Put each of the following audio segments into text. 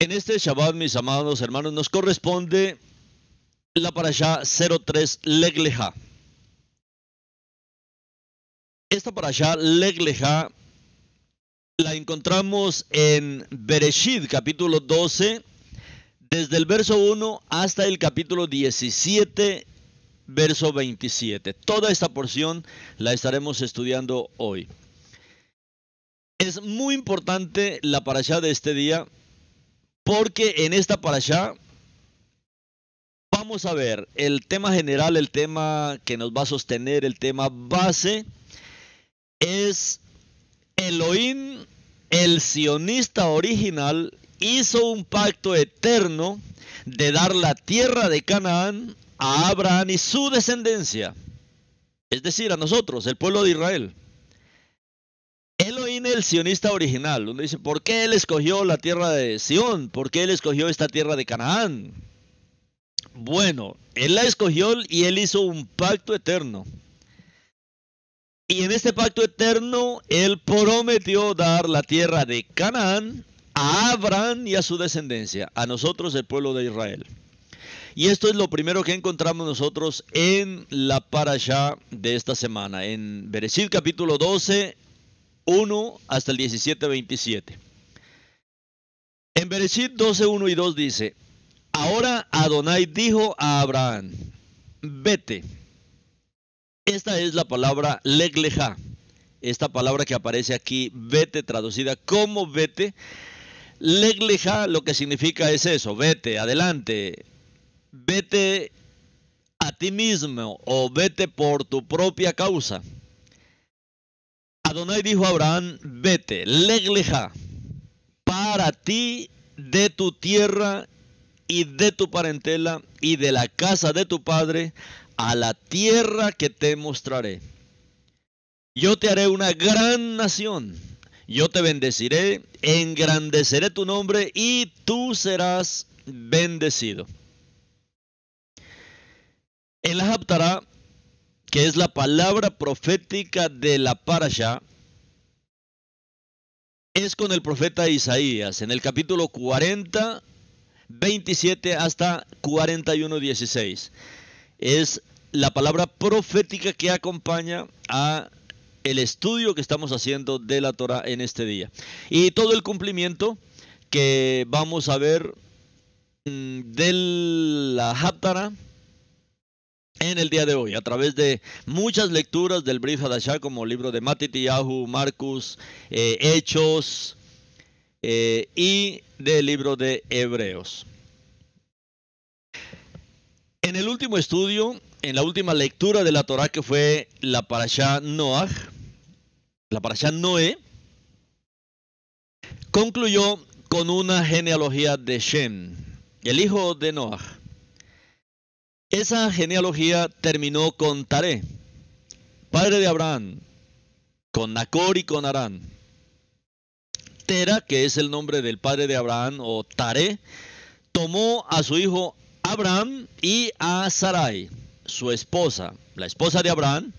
En este Shabbat, mis amados hermanos, nos corresponde la parasha 03 Legleja. Esta parasha Legleja la encontramos en Bereshit, capítulo 12, desde el verso 1 hasta el capítulo 17, verso 27. Toda esta porción la estaremos estudiando hoy. Es muy importante la parasha de este día porque en esta parasha vamos a ver el tema general, el tema que nos va a sostener, el tema base es Elohim, el sionista original, hizo un pacto eterno de dar la tierra de Canaán a Abraham y su descendencia, es decir, a nosotros, el pueblo de Israel. El sionista original, uno dice, ¿por qué él escogió la tierra de Sión? ¿Por qué él escogió esta tierra de Canaán? Bueno, él la escogió y él hizo un pacto eterno. Y en este pacto eterno, él prometió dar la tierra de Canaán a Abraham y a su descendencia, a nosotros el pueblo de Israel. Y esto es lo primero que encontramos nosotros en la parasha de esta semana, en Bereshit capítulo 12, 1 hasta el 17, 27. En Bereshit 12, 1 y 2 dice, Ahora Adonai dijo a Abraham, vete. Esta es la palabra legleja. Esta palabra que aparece aquí, vete, traducida como vete. Legleja lo que significa es eso, vete, adelante, vete a ti mismo o vete por tu propia causa. Adonai dijo a Abraham, vete, legleja, para ti de tu tierra y de tu parentela y de la casa de tu padre a la tierra que te mostraré. Yo te haré una gran nación, yo te bendeciré, engrandeceré tu nombre y tú serás bendecido. En la Haptará, que es la palabra profética de la Parasha, es con el profeta Isaías en el capítulo 40 27 hasta 41, 16. Es la palabra profética que acompaña a el estudio que estamos haciendo de la Torah en este día. Y todo el cumplimiento que vamos a ver mm, de la Haptara en el día de hoy, a través de muchas lecturas del Brit Hadashah, como libro de Matitiyahu, Marcus, eh, Hechos, eh, y del libro de Hebreos. En el último estudio, en la última lectura de la Torah que fue la Parashá Noah, la Parashá Noé, concluyó con una genealogía de Shem, el hijo de Noah. Esa genealogía terminó con Taré, padre de Abraham, con Nacor y con Arán. Tera, que es el nombre del padre de Abraham, o Tare, tomó a su hijo Abraham y a Sarai, su esposa, la esposa de Abraham,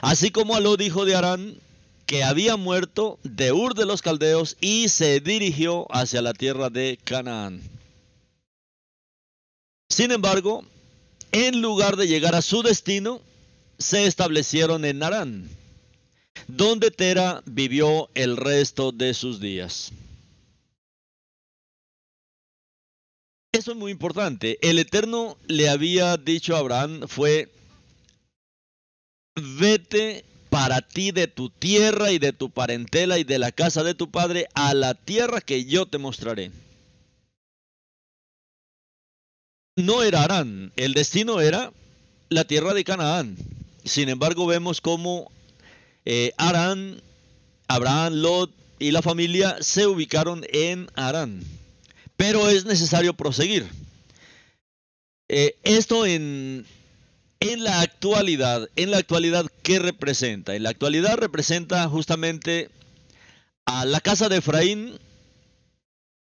así como a Lot, hijo de Arán, que había muerto de Ur de los Caldeos y se dirigió hacia la tierra de Canaán. Sin embargo, en lugar de llegar a su destino, se establecieron en Arán donde Tera vivió el resto de sus días. Eso es muy importante. El Eterno le había dicho a Abraham fue, vete para ti de tu tierra y de tu parentela y de la casa de tu padre a la tierra que yo te mostraré. No era Arán, el destino era la tierra de Canaán. Sin embargo, vemos cómo eh, Arán, Abraham, Lot y la familia se ubicaron en Arán. Pero es necesario proseguir. Eh, esto en, en la actualidad, en la actualidad, ¿qué representa? En la actualidad representa justamente a la casa de Efraín,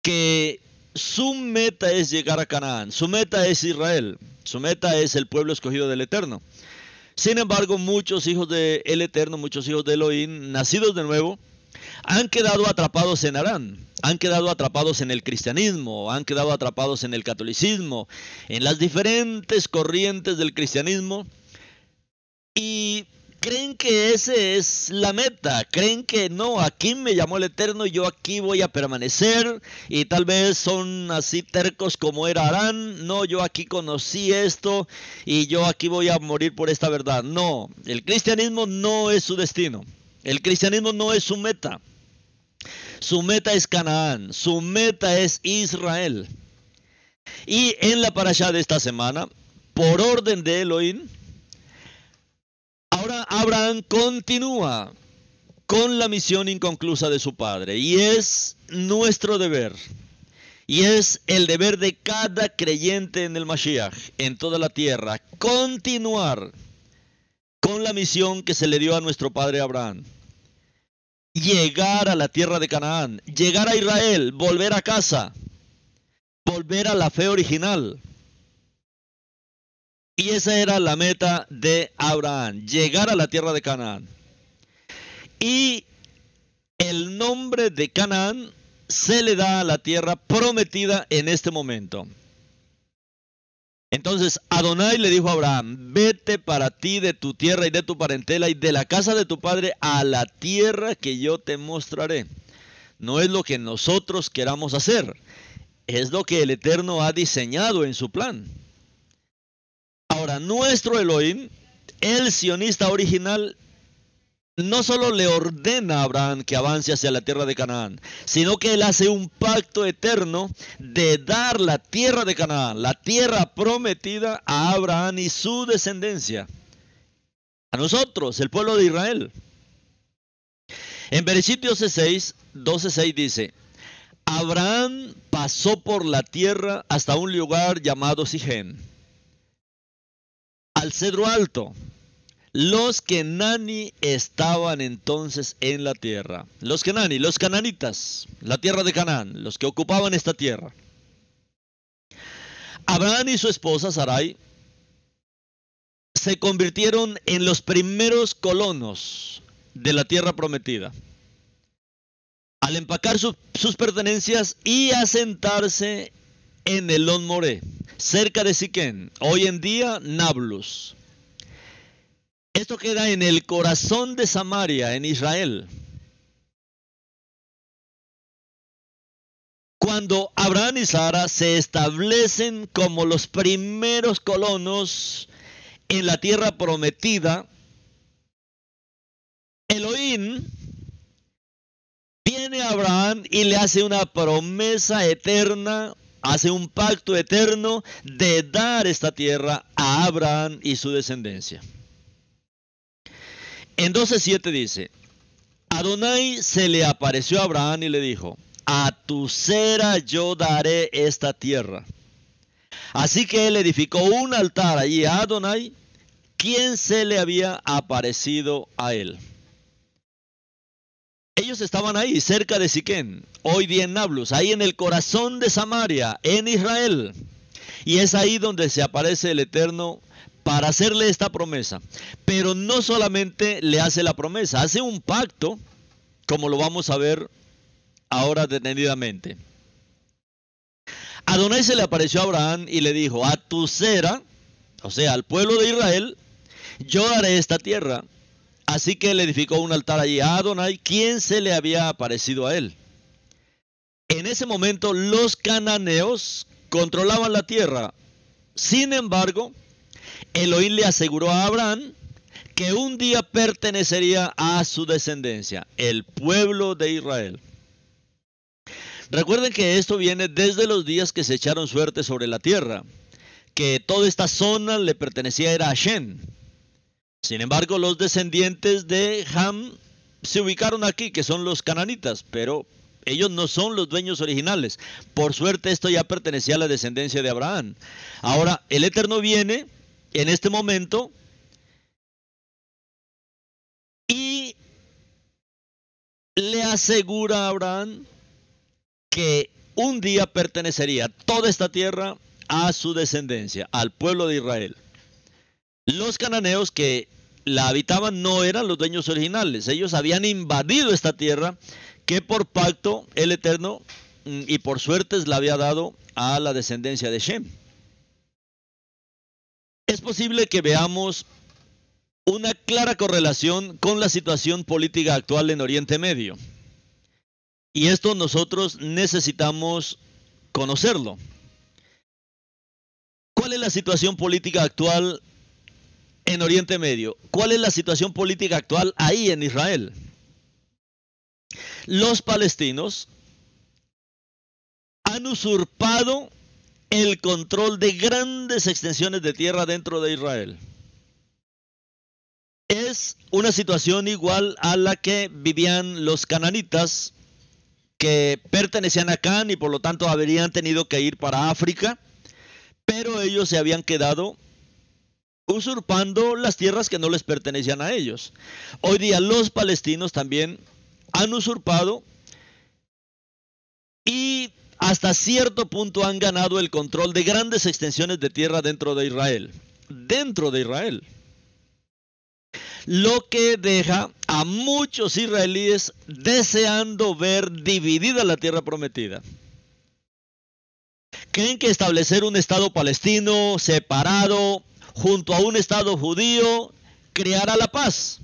que su meta es llegar a Canaán, su meta es Israel, su meta es el pueblo escogido del Eterno. Sin embargo, muchos hijos del Eterno, muchos hijos de Elohim, nacidos de nuevo, han quedado atrapados en Arán. han quedado atrapados en el cristianismo, han quedado atrapados en el catolicismo, en las diferentes corrientes del cristianismo y creen que ese es la meta, creen que no, aquí me llamó el Eterno yo aquí voy a permanecer y tal vez son así tercos como era Arán, no, yo aquí conocí esto y yo aquí voy a morir por esta verdad. No, el cristianismo no es su destino, el cristianismo no es su meta. Su meta es Canaán, su meta es Israel. Y en la parasha de esta semana, por orden de Elohim, ahora Abraham continúa con la misión inconclusa de su padre y es nuestro deber. Y es el deber de cada creyente en el Mashiach, en toda la tierra, continuar con la misión que se le dio a nuestro padre Abraham llegar a la tierra de Canaán, llegar a Israel, volver a casa, volver a la fe original. Y esa era la meta de Abraham, llegar a la tierra de Canaán. Y el nombre de Canaán se le da a la tierra prometida en este momento. Entonces Adonai le dijo a Abraham, vete para ti de tu tierra y de tu parentela y de la casa de tu padre a la tierra que yo te mostraré. No es lo que nosotros queramos hacer, es lo que el Eterno ha diseñado en su plan. Ahora, nuestro Elohim, el sionista original, no solo le ordena a Abraham que avance hacia la tierra de Canaán, sino que él hace un pacto eterno de dar la tierra de Canaán, la tierra prometida a Abraham y su descendencia. A nosotros, el pueblo de Israel. En Bereshit 12.6, 12.6 dice, Abraham pasó por la tierra hasta un lugar llamado Sigen, al cedro alto, los Kenani estaban entonces en la tierra. Los Kenani, los cananitas, la tierra de Canaán, los que ocupaban esta tierra. Abraham y su esposa Sarai se convirtieron en los primeros colonos de la tierra prometida. Al empacar sus pertenencias y asentarse en Elón More, cerca de Siquén, hoy en día Nablus. Esto queda en el corazón de Samaria, en Israel. Cuando Abraham y Sara se establecen como los primeros colonos en la tierra prometida, Elohim viene a Abraham y le hace una promesa eterna, hace un pacto eterno de dar esta tierra a Abraham y su descendencia. En 12.7 dice, Adonai se le apareció a Abraham y le dijo, a tu cera yo daré esta tierra. Así que él edificó un altar allí a Adonai, quien se le había aparecido a él. Ellos estaban ahí, cerca de Siquén, hoy día en Nablus, ahí en el corazón de Samaria, en Israel. Y es ahí donde se aparece el Eterno para hacerle esta promesa. Pero no solamente le hace la promesa, hace un pacto, como lo vamos a ver ahora detenidamente. Adonai se le apareció a Abraham y le dijo, a tu cera, o sea, al pueblo de Israel, yo daré esta tierra. Así que él edificó un altar allí a Adonai, quien se le había aparecido a él. En ese momento los cananeos controlaban la tierra. Sin embargo, Elohim le aseguró a Abraham que un día pertenecería a su descendencia, el pueblo de Israel. Recuerden que esto viene desde los días que se echaron suerte sobre la tierra, que toda esta zona le pertenecía a Hashem. Sin embargo, los descendientes de Ham se ubicaron aquí, que son los cananitas, pero ellos no son los dueños originales. Por suerte esto ya pertenecía a la descendencia de Abraham. Ahora, el Eterno viene en este momento y le asegura a Abraham que un día pertenecería toda esta tierra a su descendencia, al pueblo de Israel. Los cananeos que la habitaban no eran los dueños originales, ellos habían invadido esta tierra que por pacto el Eterno mm, y por suertes la había dado a la descendencia de Shem. Es posible que veamos una clara correlación con la situación política actual en Oriente Medio. Y esto nosotros necesitamos conocerlo. ¿Cuál es la situación política actual en Oriente Medio? ¿Cuál es la situación política actual ahí en Israel? Los palestinos han usurpado el control de grandes extensiones de tierra dentro de Israel. Es una situación igual a la que vivían los cananitas que pertenecían a Can y por lo tanto habrían tenido que ir para África, pero ellos se habían quedado usurpando las tierras que no les pertenecían a ellos. Hoy día los palestinos también han usurpado y hasta cierto punto han ganado el control de grandes extensiones de tierra dentro de Israel. Dentro de Israel. Lo que deja a muchos israelíes deseando ver dividida la tierra prometida. Creen que establecer un Estado palestino separado junto a un Estado judío creará la paz.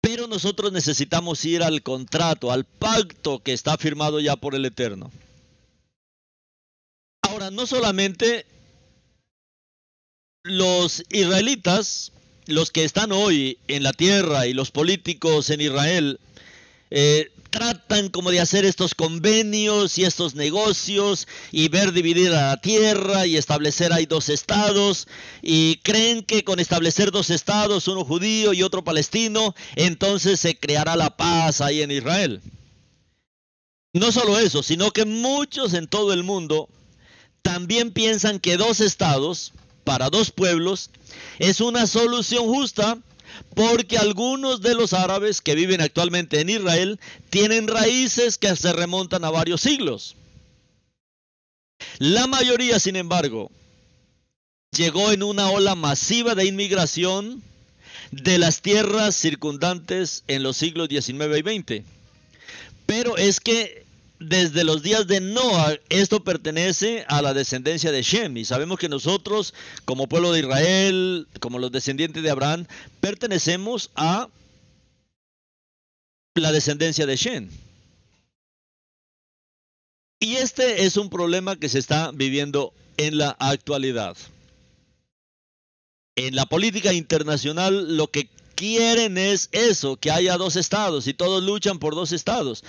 Pero nosotros necesitamos ir al contrato, al pacto que está firmado ya por el Eterno. Ahora, no solamente los israelitas, los que están hoy en la tierra y los políticos en Israel, eh, tratan como de hacer estos convenios y estos negocios y ver dividir la tierra y establecer ahí dos estados y creen que con establecer dos estados, uno judío y otro palestino, entonces se creará la paz ahí en Israel. No solo eso, sino que muchos en todo el mundo también piensan que dos estados para dos pueblos es una solución justa porque algunos de los árabes que viven actualmente en Israel tienen raíces que se remontan a varios siglos. La mayoría, sin embargo, llegó en una ola masiva de inmigración de las tierras circundantes en los siglos XIX y XX. Pero es que desde los días de Noah, esto pertenece a la descendencia de Shem. Y sabemos que nosotros, como pueblo de Israel, como los descendientes de Abraham, pertenecemos a la descendencia de Shem. Y este es un problema que se está viviendo en la actualidad. En la política internacional lo que quieren es eso, que haya dos estados y todos luchan por dos estados.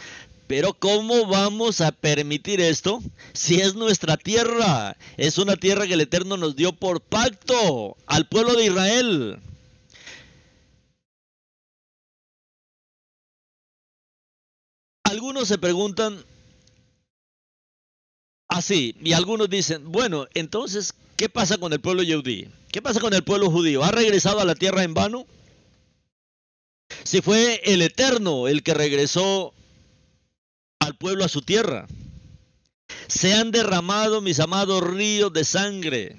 Pero ¿cómo vamos a permitir esto si es nuestra tierra? Es una tierra que el Eterno nos dio por pacto al pueblo de Israel. Algunos se preguntan así y algunos dicen, bueno, entonces, ¿qué pasa con el pueblo yudí? ¿Qué pasa con el pueblo judío? ¿Ha regresado a la tierra en vano? Si fue el Eterno el que regresó pueblo a su tierra. Se han derramado, mis amados, ríos de sangre.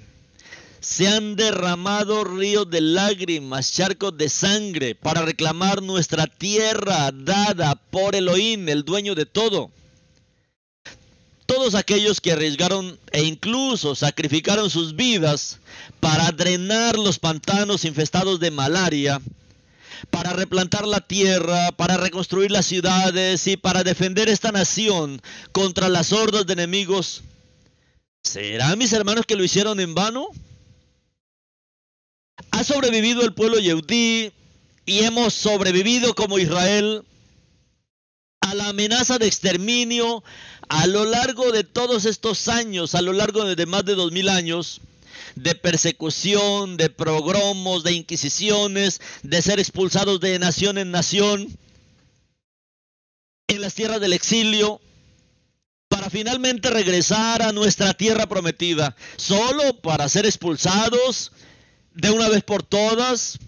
Se han derramado ríos de lágrimas, charcos de sangre, para reclamar nuestra tierra dada por Elohim, el dueño de todo. Todos aquellos que arriesgaron e incluso sacrificaron sus vidas para drenar los pantanos infestados de malaria, para replantar la tierra, para reconstruir las ciudades y para defender esta nación contra las hordas de enemigos. ¿Serán mis hermanos que lo hicieron en vano? ¿Ha sobrevivido el pueblo Yehudí y hemos sobrevivido como Israel a la amenaza de exterminio a lo largo de todos estos años, a lo largo de más de dos mil años? De persecución, de progromos, de inquisiciones, de ser expulsados de nación en nación, en las tierras del exilio, para finalmente regresar a nuestra tierra prometida, solo para ser expulsados de una vez por todas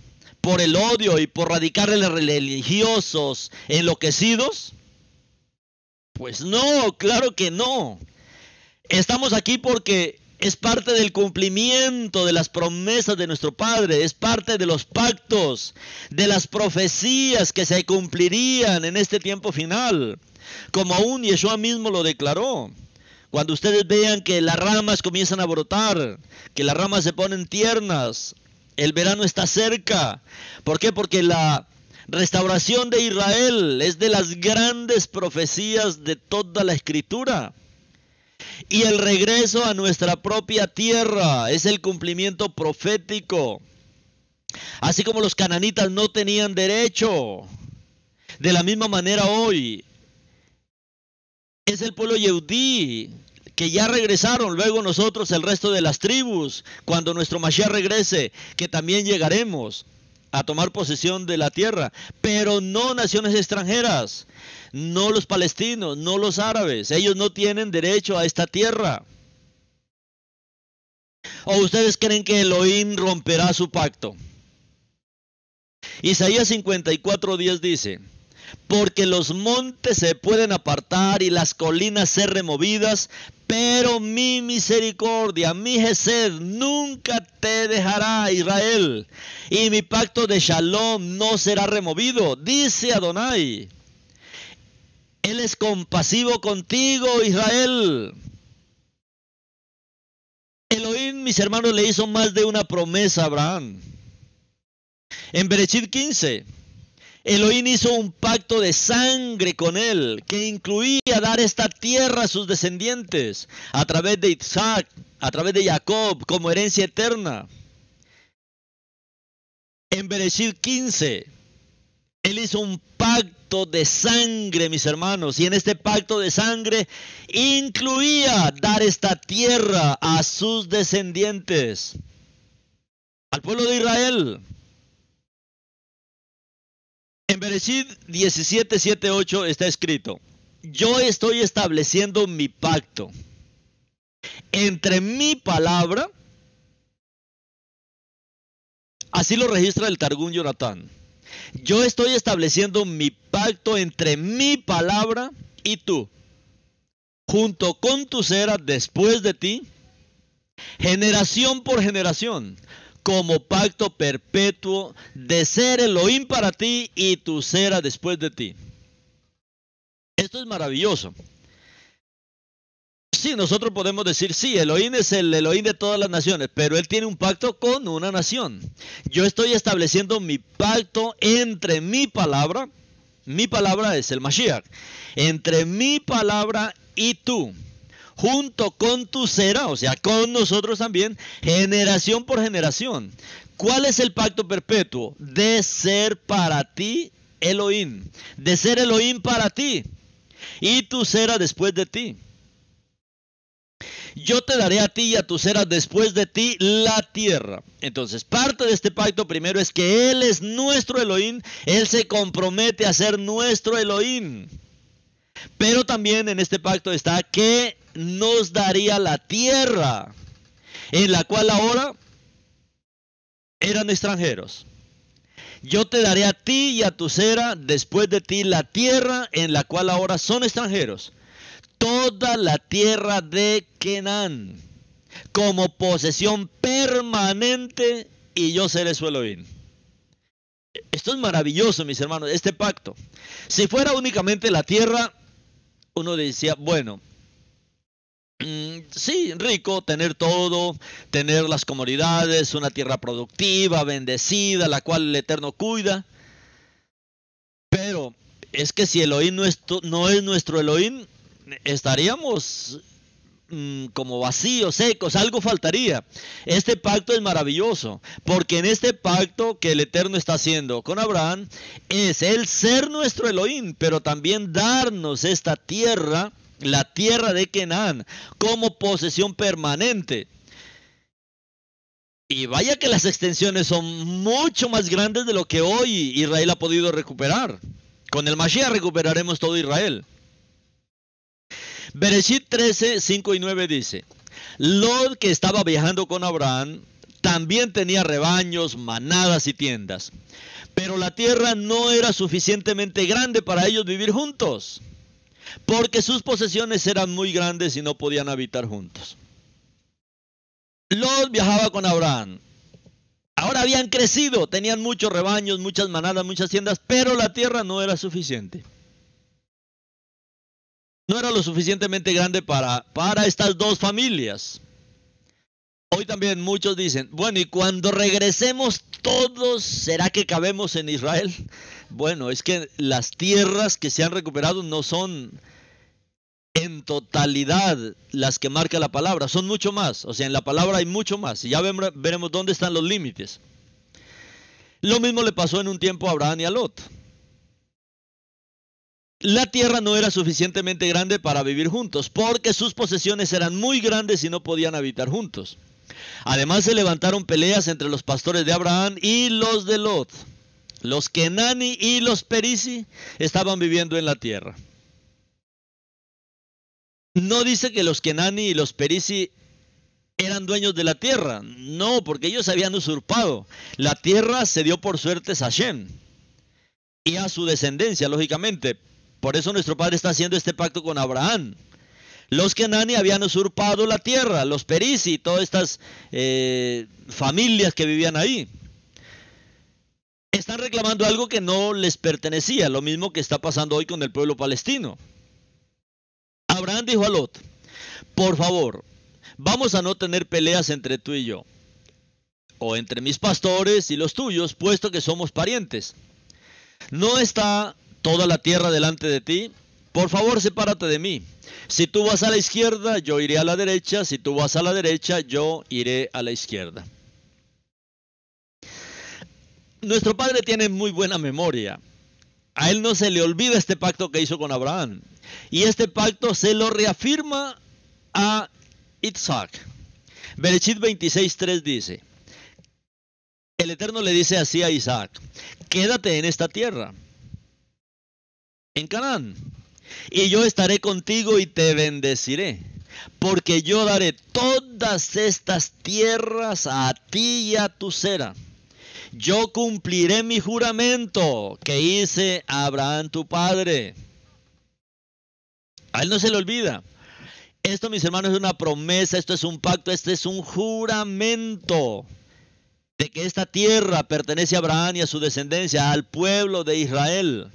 por el odio y por radicarles religiosos enloquecidos? Pues no, claro que no. Estamos aquí porque es parte del cumplimiento de las promesas de nuestro Padre, es parte de los pactos, de las profecías que se cumplirían en este tiempo final, como aún Yeshua mismo lo declaró. Cuando ustedes vean que las ramas comienzan a brotar, que las ramas se ponen tiernas, el verano está cerca. ¿Por qué? Porque la restauración de Israel es de las grandes profecías de toda la escritura. Y el regreso a nuestra propia tierra es el cumplimiento profético. Así como los cananitas no tenían derecho. De la misma manera hoy. Es el pueblo Yehudí que ya regresaron, luego nosotros el resto de las tribus, cuando nuestro Mashiach regrese, que también llegaremos a tomar posesión de la tierra, pero no naciones extranjeras, no los palestinos, no los árabes, ellos no tienen derecho a esta tierra. ¿O ustedes creen que Elohim romperá su pacto? Isaías 54:10 dice, porque los montes se pueden apartar y las colinas ser removidas, pero mi misericordia, mi Gesed, nunca te dejará, Israel, y mi pacto de Shalom no será removido, dice Adonai. Él es compasivo contigo, Israel. Elohim, mis hermanos, le hizo más de una promesa a Abraham. En Berechit 15, Elohim hizo un pacto de sangre con él que incluía dar esta tierra a sus descendientes a través de Isaac, a través de Jacob como herencia eterna. En Bereshit 15, él hizo un pacto de sangre, mis hermanos, y en este pacto de sangre incluía dar esta tierra a sus descendientes, al pueblo de Israel. En Bereshit 17, 7, 8 está escrito, yo estoy estableciendo mi pacto. Entre mi palabra, así lo registra el Targún Jonatán, yo estoy estableciendo mi pacto entre mi palabra y tú, junto con tu cera después de ti, generación por generación como pacto perpetuo de ser Elohim para ti y tu será después de ti. Esto es maravilloso. Sí, nosotros podemos decir, sí, Elohim es el Elohim de todas las naciones, pero Él tiene un pacto con una nación. Yo estoy estableciendo mi pacto entre mi palabra, mi palabra es el Mashiach, entre mi palabra y tú junto con tu cera, o sea, con nosotros también, generación por generación. ¿Cuál es el pacto perpetuo? De ser para ti Elohim, de ser Elohim para ti y tu cera después de ti. Yo te daré a ti y a tu cera después de ti la tierra. Entonces, parte de este pacto primero es que Él es nuestro Elohim, Él se compromete a ser nuestro Elohim. Pero también en este pacto está que nos daría la tierra en la cual ahora eran extranjeros. Yo te daré a ti y a tu cera después de ti la tierra en la cual ahora son extranjeros. Toda la tierra de Kenán como posesión permanente y yo seré su Elohim. Esto es maravilloso, mis hermanos, este pacto. Si fuera únicamente la tierra, uno decía, bueno, sí, rico, tener todo, tener las comodidades, una tierra productiva, bendecida, la cual el Eterno cuida. Pero es que si Elohim no es, no es nuestro Elohim, estaríamos mm, como vacíos, secos, algo faltaría. Este pacto es maravilloso, porque en este pacto que el Eterno está haciendo con Abraham es el ser nuestro Elohim, pero también darnos esta tierra, la tierra de Kenan, como posesión permanente. Y vaya que las extensiones son mucho más grandes de lo que hoy Israel ha podido recuperar. Con el Mashiach recuperaremos todo Israel. Bereshit 13, 5 y 9 dice, Lot que estaba viajando con Abraham también tenía rebaños, manadas y tiendas, pero la tierra no era suficientemente grande para ellos vivir juntos, porque sus posesiones eran muy grandes y no podían habitar juntos. Lot viajaba con Abraham. Ahora habían crecido, tenían muchos rebaños, muchas manadas, muchas tiendas, pero la tierra no era suficiente. No era lo suficientemente grande para, para estas dos familias. Hoy también muchos dicen, bueno, y cuando regresemos todos, ¿será que cabemos en Israel? Bueno, es que las tierras que se han recuperado no son en totalidad las que marca la palabra, son mucho más. O sea, en la palabra hay mucho más. Y ya veremos dónde están los límites. Lo mismo le pasó en un tiempo a Abraham y a Lot. La tierra no era suficientemente grande para vivir juntos, porque sus posesiones eran muy grandes y no podían habitar juntos. Además se levantaron peleas entre los pastores de Abraham y los de Lot. Los Kenani y los Perisi estaban viviendo en la tierra. No dice que los Kenani y los Perisi eran dueños de la tierra. No, porque ellos habían usurpado. La tierra se dio por suerte a Hashem y a su descendencia, lógicamente. Por eso nuestro padre está haciendo este pacto con Abraham. Los Kenani habían usurpado la tierra, los Perisi, todas estas eh, familias que vivían ahí. Están reclamando algo que no les pertenecía, lo mismo que está pasando hoy con el pueblo palestino. Abraham dijo a Lot, por favor, vamos a no tener peleas entre tú y yo, o entre mis pastores y los tuyos, puesto que somos parientes. ¿No está toda la tierra delante de ti? Por favor, sepárate de mí. Si tú vas a la izquierda, yo iré a la derecha. Si tú vas a la derecha, yo iré a la izquierda. Nuestro padre tiene muy buena memoria. A él no se le olvida este pacto que hizo con Abraham. Y este pacto se lo reafirma a Isaac. Berechit 26.3 dice, el Eterno le dice así a Isaac, quédate en esta tierra, en Canaán, y yo estaré contigo y te bendeciré, porque yo daré todas estas tierras a ti y a tu cera. Yo cumpliré mi juramento que hice a Abraham tu padre a él no se le olvida. Esto, mis hermanos, es una promesa, esto es un pacto, este es un juramento de que esta tierra pertenece a Abraham y a su descendencia, al pueblo de Israel.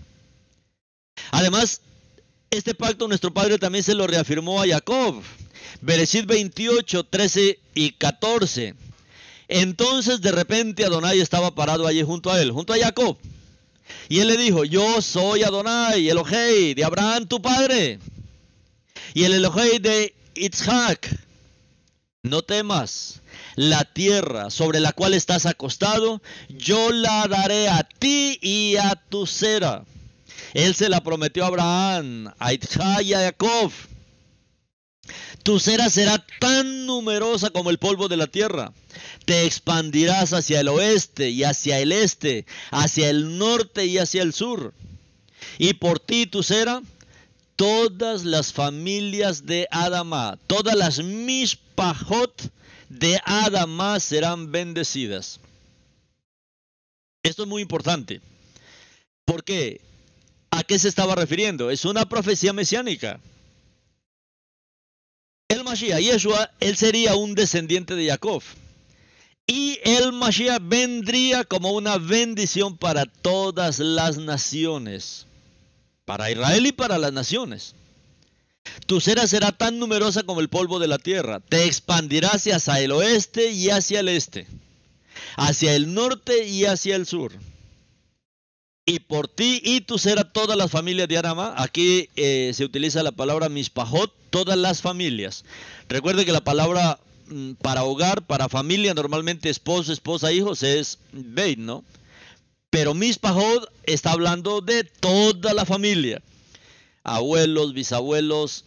Además, este pacto nuestro Padre también se lo reafirmó a Jacob. Bereshit 28, 13 y 14. Entonces de repente Adonai estaba parado allí junto a él, junto a Jacob. Y él le dijo, yo soy Adonai, Elohei, de Abraham tu padre y el Elohei de Itzhak, no temas, la tierra sobre la cual estás acostado, yo la daré a ti y a tu cera. Él se la prometió a Abraham, a Itzhak y a Jacob. Tu cera será tan numerosa como el polvo de la tierra. Te expandirás hacia el oeste y hacia el este, hacia el norte y hacia el sur. Y por ti tu cera todas las familias de Adama, todas las mispajot de Adama serán bendecidas. Esto es muy importante. ¿Por qué? ¿A qué se estaba refiriendo? Es una profecía mesiánica. Mashiach, Yeshua, él sería un descendiente de Jacob. Y el Mashiach vendría como una bendición para todas las naciones para Israel y para las naciones. Tu cera será tan numerosa como el polvo de la tierra. Te expandirás hacia el oeste y hacia el este, hacia el norte y hacia el sur. Y por ti y tu cera todas las familias de Arama. Aquí eh, se utiliza la palabra mispajot, todas las familias. Recuerde que la palabra mm, para hogar, para familia, normalmente esposo, esposa, hijos, es beit, ¿no? Pero Mispahod está hablando de toda la familia. Abuelos, bisabuelos,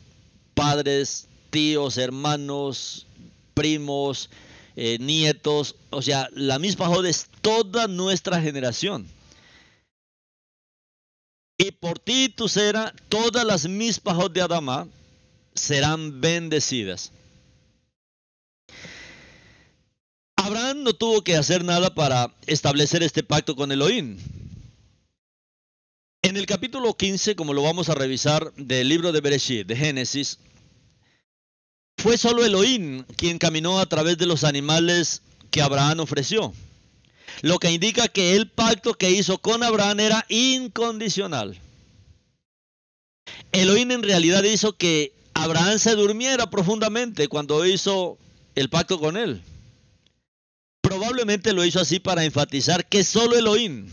padres, tíos, hermanos, primos, eh, nietos. O sea, la Mispahod es toda nuestra generación. Y por ti tu será, todas las Mispahod de Adama serán bendecidas. Abraham no tuvo que hacer nada para establecer este pacto con Elohim. En el capítulo 15, como lo vamos a revisar del libro de Bereshit, de Génesis, fue solo Elohim quien caminó a través de los animales que Abraham ofreció. Lo que indica que el pacto que hizo con Abraham era incondicional. Elohim en realidad hizo que Abraham se durmiera profundamente cuando hizo el pacto con él. Probablemente lo hizo así para enfatizar que solo Elohim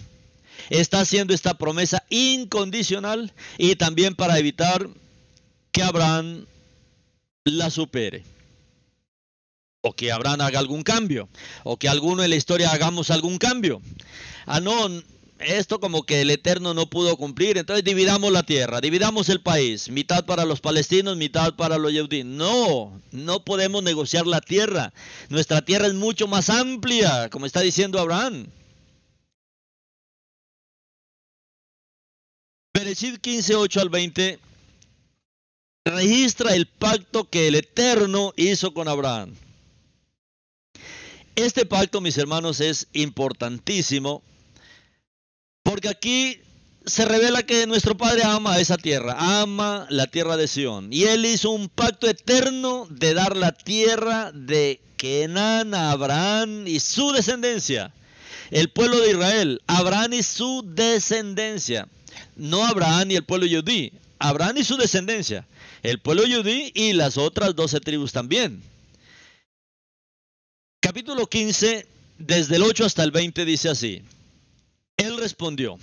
está haciendo esta promesa incondicional y también para evitar que Abraham la supere. O que Abraham haga algún cambio. O que alguno en la historia hagamos algún cambio. Ah, no, esto como que el Eterno no pudo cumplir, entonces dividamos la tierra, dividamos el país, mitad para los palestinos, mitad para los judíos. No, no podemos negociar la tierra. Nuestra tierra es mucho más amplia, como está diciendo Abraham. Bereshit 15, 8 al 20 registra el pacto que el Eterno hizo con Abraham. Este pacto, mis hermanos, es importantísimo porque aquí se revela que nuestro Padre ama esa tierra, ama la tierra de Sión. Y Él hizo un pacto eterno de dar la tierra de Kenan a Abraham y su descendencia. El pueblo de Israel, Abraham y su descendencia. No Abraham y el pueblo judí, Abraham y su descendencia. El pueblo judí y las otras doce tribus también. Capítulo 15, desde el 8 hasta el 20 dice así. Él respondió,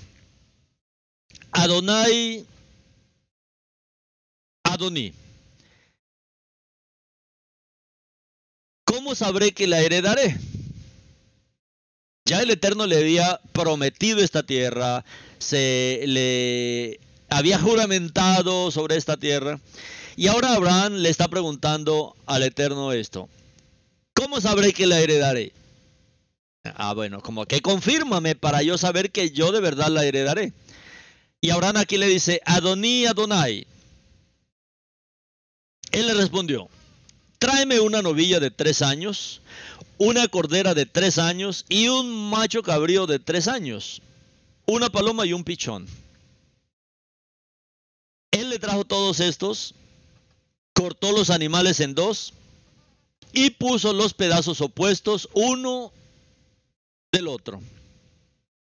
Adonai, Adoní, ¿cómo sabré que la heredaré? Ya el Eterno le había prometido esta tierra, se le había juramentado sobre esta tierra, y ahora Abraham le está preguntando al Eterno esto, ¿cómo sabré que la heredaré? Ah, bueno, como que confírmame para yo saber que yo de verdad la heredaré. Y Abraham aquí le dice, Adoní, Adonai. Él le respondió, tráeme una novilla de tres años, una cordera de tres años y un macho cabrío de tres años, una paloma y un pichón. Él le trajo todos estos, cortó los animales en dos y puso los pedazos opuestos uno del otro.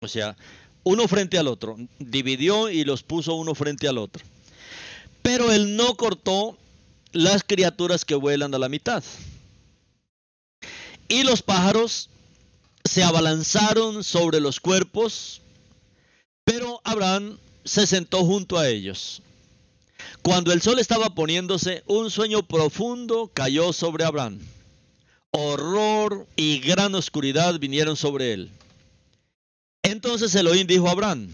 O sea, uno frente al otro. Dividió y los puso uno frente al otro. Pero él no cortó las criaturas que vuelan a la mitad. Y los pájaros se abalanzaron sobre los cuerpos, pero Abraham se sentó junto a ellos. Cuando el sol estaba poniéndose, un sueño profundo cayó sobre Abraham horror y gran oscuridad vinieron sobre él. Entonces Elohim dijo a Abraham,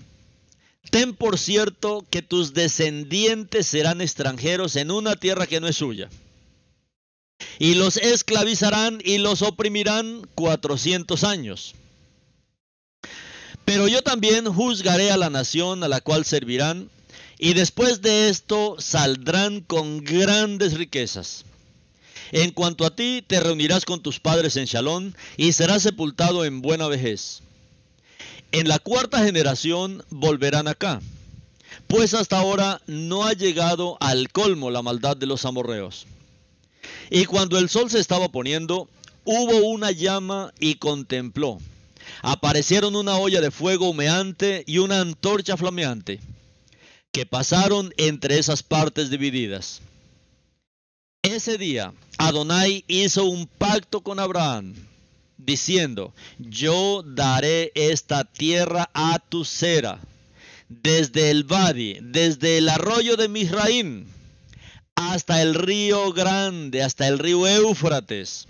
ten por cierto que tus descendientes serán extranjeros en una tierra que no es suya. Y los esclavizarán y los oprimirán cuatrocientos años. Pero yo también juzgaré a la nación a la cual servirán, y después de esto saldrán con grandes riquezas. En cuanto a ti, te reunirás con tus padres en Shalom y serás sepultado en buena vejez. En la cuarta generación volverán acá, pues hasta ahora no ha llegado al colmo la maldad de los amorreos. Y cuando el sol se estaba poniendo, hubo una llama y contempló. Aparecieron una olla de fuego humeante y una antorcha flameante, que pasaron entre esas partes divididas. Ese día Adonai hizo un pacto con Abraham, diciendo, yo daré esta tierra a tu cera, desde el Vadi, desde el arroyo de Misraim, hasta el río grande, hasta el río Éufrates,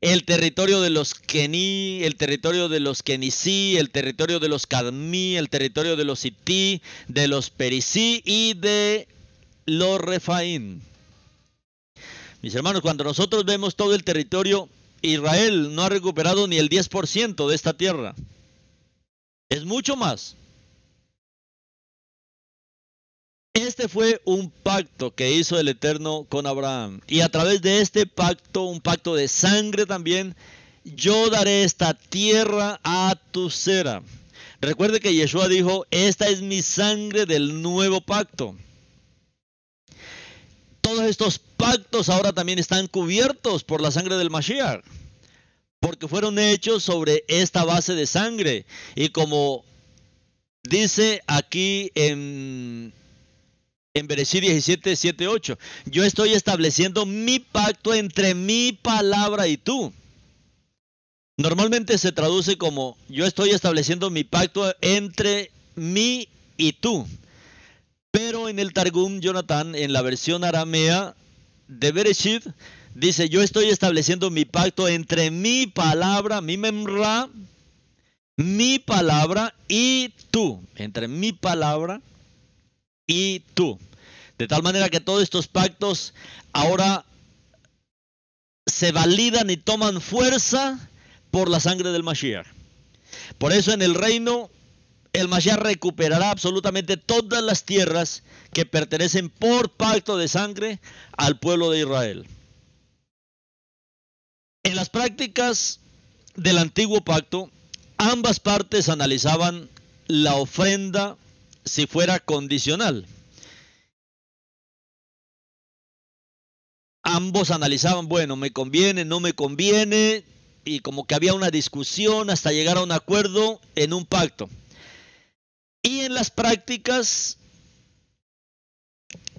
el territorio de los Kení, el territorio de los Kenisí, el territorio de los Cadmí, el territorio de los Sití, de los Perisí y de los Refaín mis hermanos, cuando nosotros vemos todo el territorio, Israel no ha recuperado ni el 10% de esta tierra. Es mucho más. Este fue un pacto que hizo el Eterno con Abraham. Y a través de este pacto, un pacto de sangre también, yo daré esta tierra a tu cera. Recuerde que Yeshua dijo, esta es mi sangre del nuevo pacto todos estos pactos ahora también están cubiertos por la sangre del Mashiach, porque fueron hechos sobre esta base de sangre. Y como dice aquí en, en Bereshit 17, 7, 8, yo estoy estableciendo mi pacto entre mi palabra y tú. Normalmente se traduce como yo estoy estableciendo mi pacto entre mí y tú. Pero en el Targum, Jonathan, en la versión aramea de Bereshit, dice, yo estoy estableciendo mi pacto entre mi palabra, mi memra, mi palabra y tú. Entre mi palabra y tú. De tal manera que todos estos pactos ahora se validan y toman fuerza por la sangre del Mashiach. Por eso en el reino el Mashiach recuperará absolutamente todas las tierras que pertenecen por pacto de sangre al pueblo de Israel. En las prácticas del antiguo pacto, ambas partes analizaban la ofrenda si fuera condicional. Ambos analizaban, bueno, me conviene, no me conviene, y como que había una discusión hasta llegar a un acuerdo en un pacto. Y en las prácticas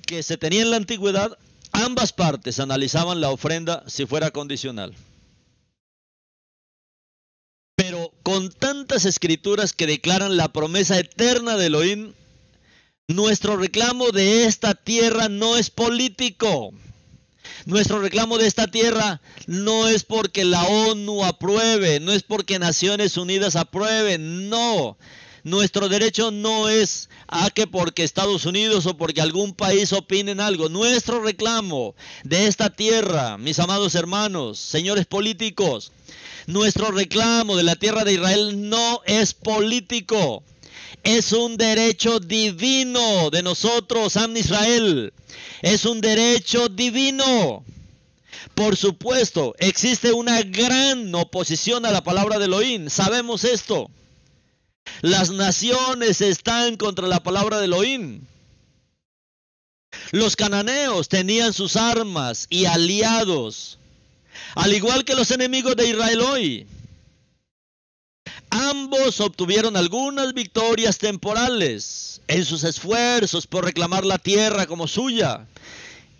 que se tenían en la antigüedad, ambas partes analizaban la ofrenda si fuera condicional. Pero con tantas escrituras que declaran la promesa eterna de Elohim, nuestro reclamo de esta tierra no es político. Nuestro reclamo de esta tierra no es porque la ONU apruebe, no es porque Naciones Unidas aprueben, no. Nuestro derecho no es a que porque Estados Unidos o porque algún país opinen algo. Nuestro reclamo de esta tierra, mis amados hermanos, señores políticos, nuestro reclamo de la tierra de Israel no es político. Es un derecho divino de nosotros, Am Israel. Es un derecho divino. Por supuesto, existe una gran oposición a la palabra de Elohim. Sabemos esto. Las naciones están contra la palabra de Elohim. Los cananeos tenían sus armas y aliados, al igual que los enemigos de Israel hoy. Ambos obtuvieron algunas victorias temporales en sus esfuerzos por reclamar la tierra como suya.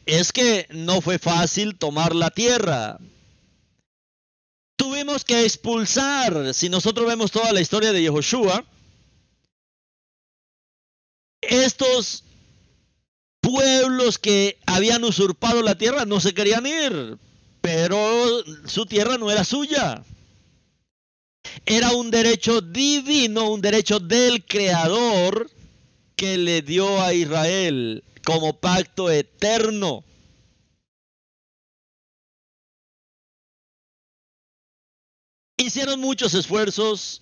Es que no fue fácil tomar la tierra. Tuvimos que expulsar, si nosotros vemos toda la historia de Yehoshua, estos pueblos que habían usurpado la tierra no se querían ir, pero su tierra no era suya. Era un derecho divino, un derecho del Creador que le dio a Israel como pacto eterno. Hicieron muchos esfuerzos,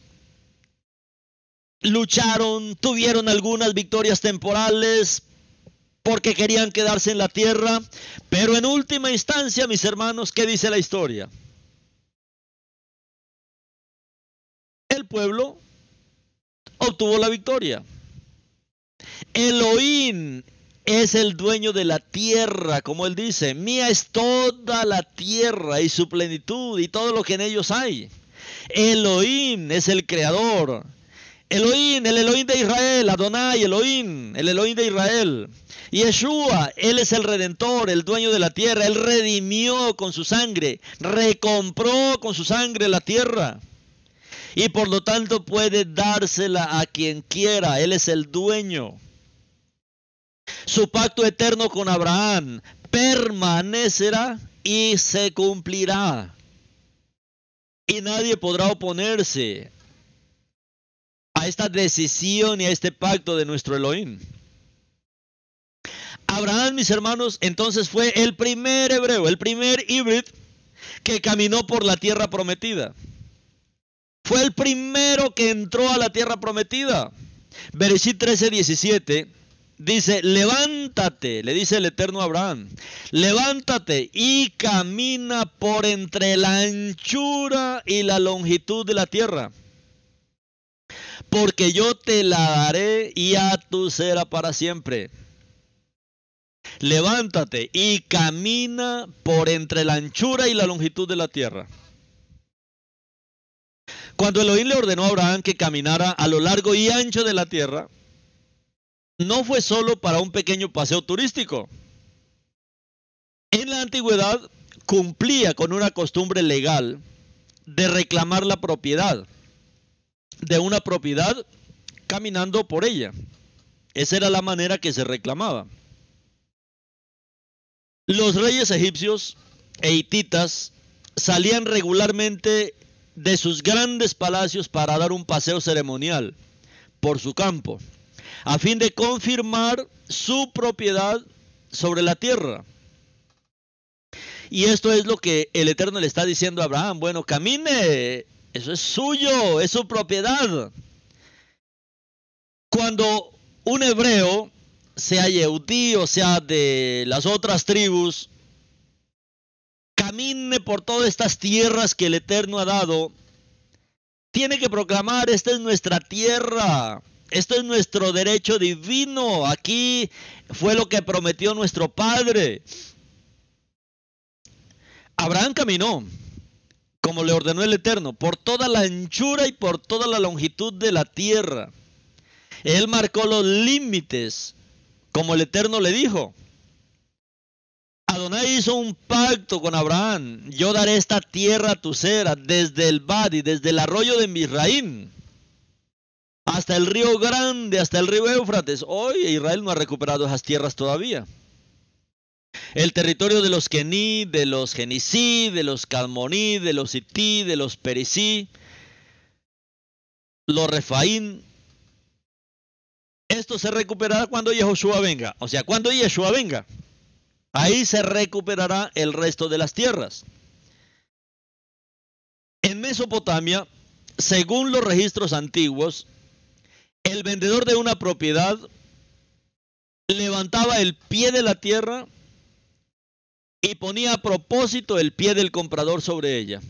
lucharon, tuvieron algunas victorias temporales porque querían quedarse en la tierra, pero en última instancia, mis hermanos, ¿qué dice la historia? El pueblo obtuvo la victoria. Elohim es el dueño de la tierra, como él dice, mía es toda la tierra y su plenitud y todo lo que en ellos hay. Elohim es el creador. Elohim, el Elohim de Israel, Adonai, Elohim, el Elohim de Israel. Yeshua, Él es el redentor, el dueño de la tierra. Él redimió con su sangre, recompró con su sangre la tierra. Y por lo tanto puede dársela a quien quiera. Él es el dueño. Su pacto eterno con Abraham permanecerá y se cumplirá. Y nadie podrá oponerse a esta decisión y a este pacto de nuestro Elohim. Abraham, mis hermanos, entonces fue el primer hebreo, el primer híbrido que caminó por la tierra prometida. Fue el primero que entró a la tierra prometida. Bereshit 13, 17 dice, levántate, le dice el eterno Abraham, levántate y camina por entre la anchura y la longitud de la tierra porque yo te la daré y a tu será para siempre. levántate y camina por entre la anchura y la longitud de la tierra. Cuando Elohim le ordenó a Abraham que caminara a lo largo y ancho de la tierra, no fue solo para un pequeño paseo turístico. En la antigüedad cumplía con una costumbre legal de reclamar la propiedad de una propiedad caminando por ella. Esa era la manera que se reclamaba. Los reyes egipcios e hititas salían regularmente de sus grandes palacios para dar un paseo ceremonial por su campo, a fin de confirmar su propiedad sobre la tierra. Y esto es lo que el Eterno le está diciendo a Abraham. Bueno, camine, eso es suyo, es su propiedad. Cuando un hebreo, sea Yehudí o sea de las otras tribus, camine por todas estas tierras que el Eterno ha dado, tiene que proclamar, esta es nuestra tierra, esto es nuestro derecho divino, aquí fue lo que prometió nuestro Padre. Abraham caminó, como le ordenó el Eterno, por toda la anchura y por toda la longitud de la tierra. Él marcó los límites, como el Eterno le dijo. Adonai hizo un pacto con Abraham. Yo daré esta tierra a tu cera, desde el Badi, desde el arroyo de Misraín, hasta el río Grande, hasta el río Éufrates. Hoy Israel no ha recuperado esas tierras todavía. El territorio de los Kení, de los Genisí, de los Calmoní, de los Ití, de los Perisí, los Refaín, esto se recuperará cuando Yeshua venga. O sea, cuando Yeshua venga. Ahí se recuperará el resto de las tierras. En Mesopotamia, según los registros antiguos, el vendedor de una propiedad levantaba el pie de la tierra y ponía a propósito el pie del comprador sobre ella.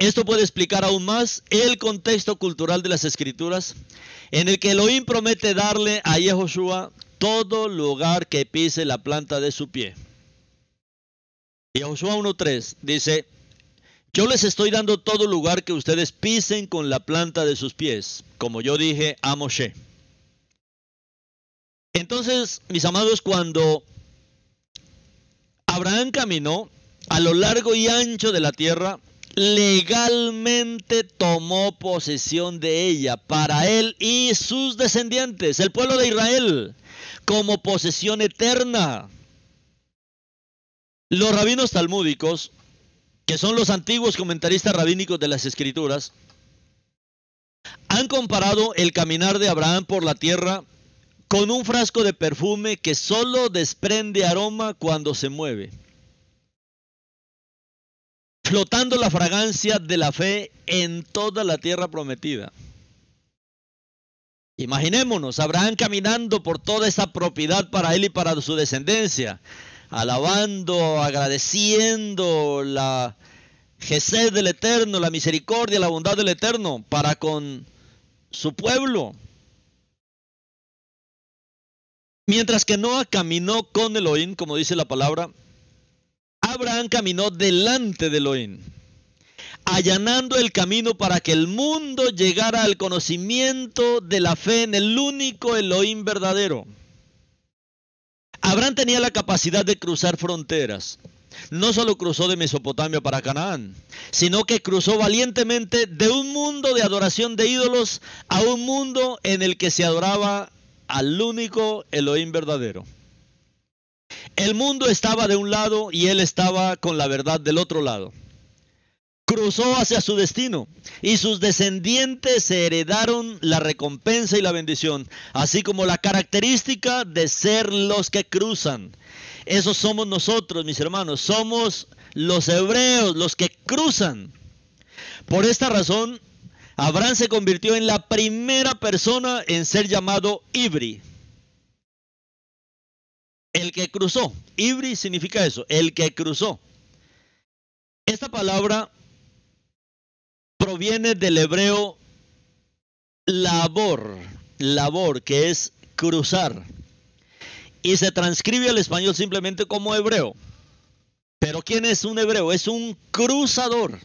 Esto puede explicar aún más el contexto cultural de las escrituras en el que Elohim promete darle a Yehoshua todo lugar que pise la planta de su pie. Yehoshua 1.3 dice, yo les estoy dando todo lugar que ustedes pisen con la planta de sus pies, como yo dije a Moshe. Entonces, mis amados, cuando Abraham caminó a lo largo y ancho de la tierra, legalmente tomó posesión de ella para él y sus descendientes, el pueblo de Israel, como posesión eterna. Los rabinos talmúdicos, que son los antiguos comentaristas rabínicos de las escrituras, han comparado el caminar de Abraham por la tierra con un frasco de perfume que solo desprende aroma cuando se mueve flotando la fragancia de la fe en toda la tierra prometida. Imaginémonos, Abraham caminando por toda esa propiedad para él y para su descendencia, alabando, agradeciendo la Gesed del Eterno, la misericordia, la bondad del Eterno para con su pueblo. Mientras que Noah caminó con Elohim, como dice la palabra, Abraham caminó delante de Elohim, allanando el camino para que el mundo llegara al conocimiento de la fe en el único Elohim verdadero. Abraham tenía la capacidad de cruzar fronteras. No solo cruzó de Mesopotamia para Canaán, sino que cruzó valientemente de un mundo de adoración de ídolos a un mundo en el que se adoraba al único Elohim verdadero. El mundo estaba de un lado y él estaba con la verdad del otro lado. Cruzó hacia su destino y sus descendientes heredaron la recompensa y la bendición, así como la característica de ser los que cruzan. Esos somos nosotros, mis hermanos, somos los hebreos, los que cruzan. Por esta razón, Abraham se convirtió en la primera persona en ser llamado Ibri, el que cruzó. Ibri significa eso, el que cruzó. Esta palabra proviene del hebreo labor, labor, que es cruzar. y se transcribe al español simplemente como hebreo. Pero ¿quién es un hebreo? Es un cruzador.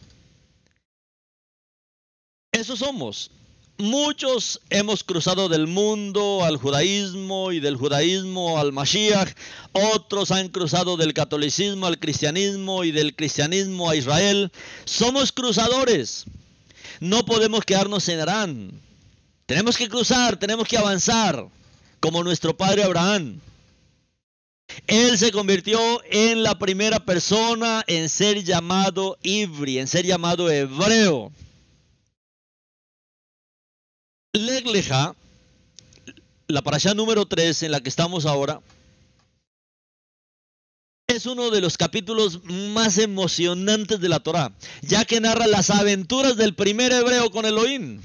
Eso somos. Muchos hemos cruzado del mundo al judaísmo y del judaísmo al Mashiach. Otros han cruzado del catolicismo al cristianismo y del cristianismo a Israel. Somos cruzadores. No podemos quedarnos en Arán. Tenemos que cruzar, tenemos que avanzar, como nuestro padre Abraham. Él se convirtió en la primera persona en ser llamado Ibri, en ser llamado hebreo. Legleja, la parasha número 3 en la que estamos ahora, es uno de los capítulos más emocionantes de la Torá, ya que narra las aventuras del primer hebreo con Elohim.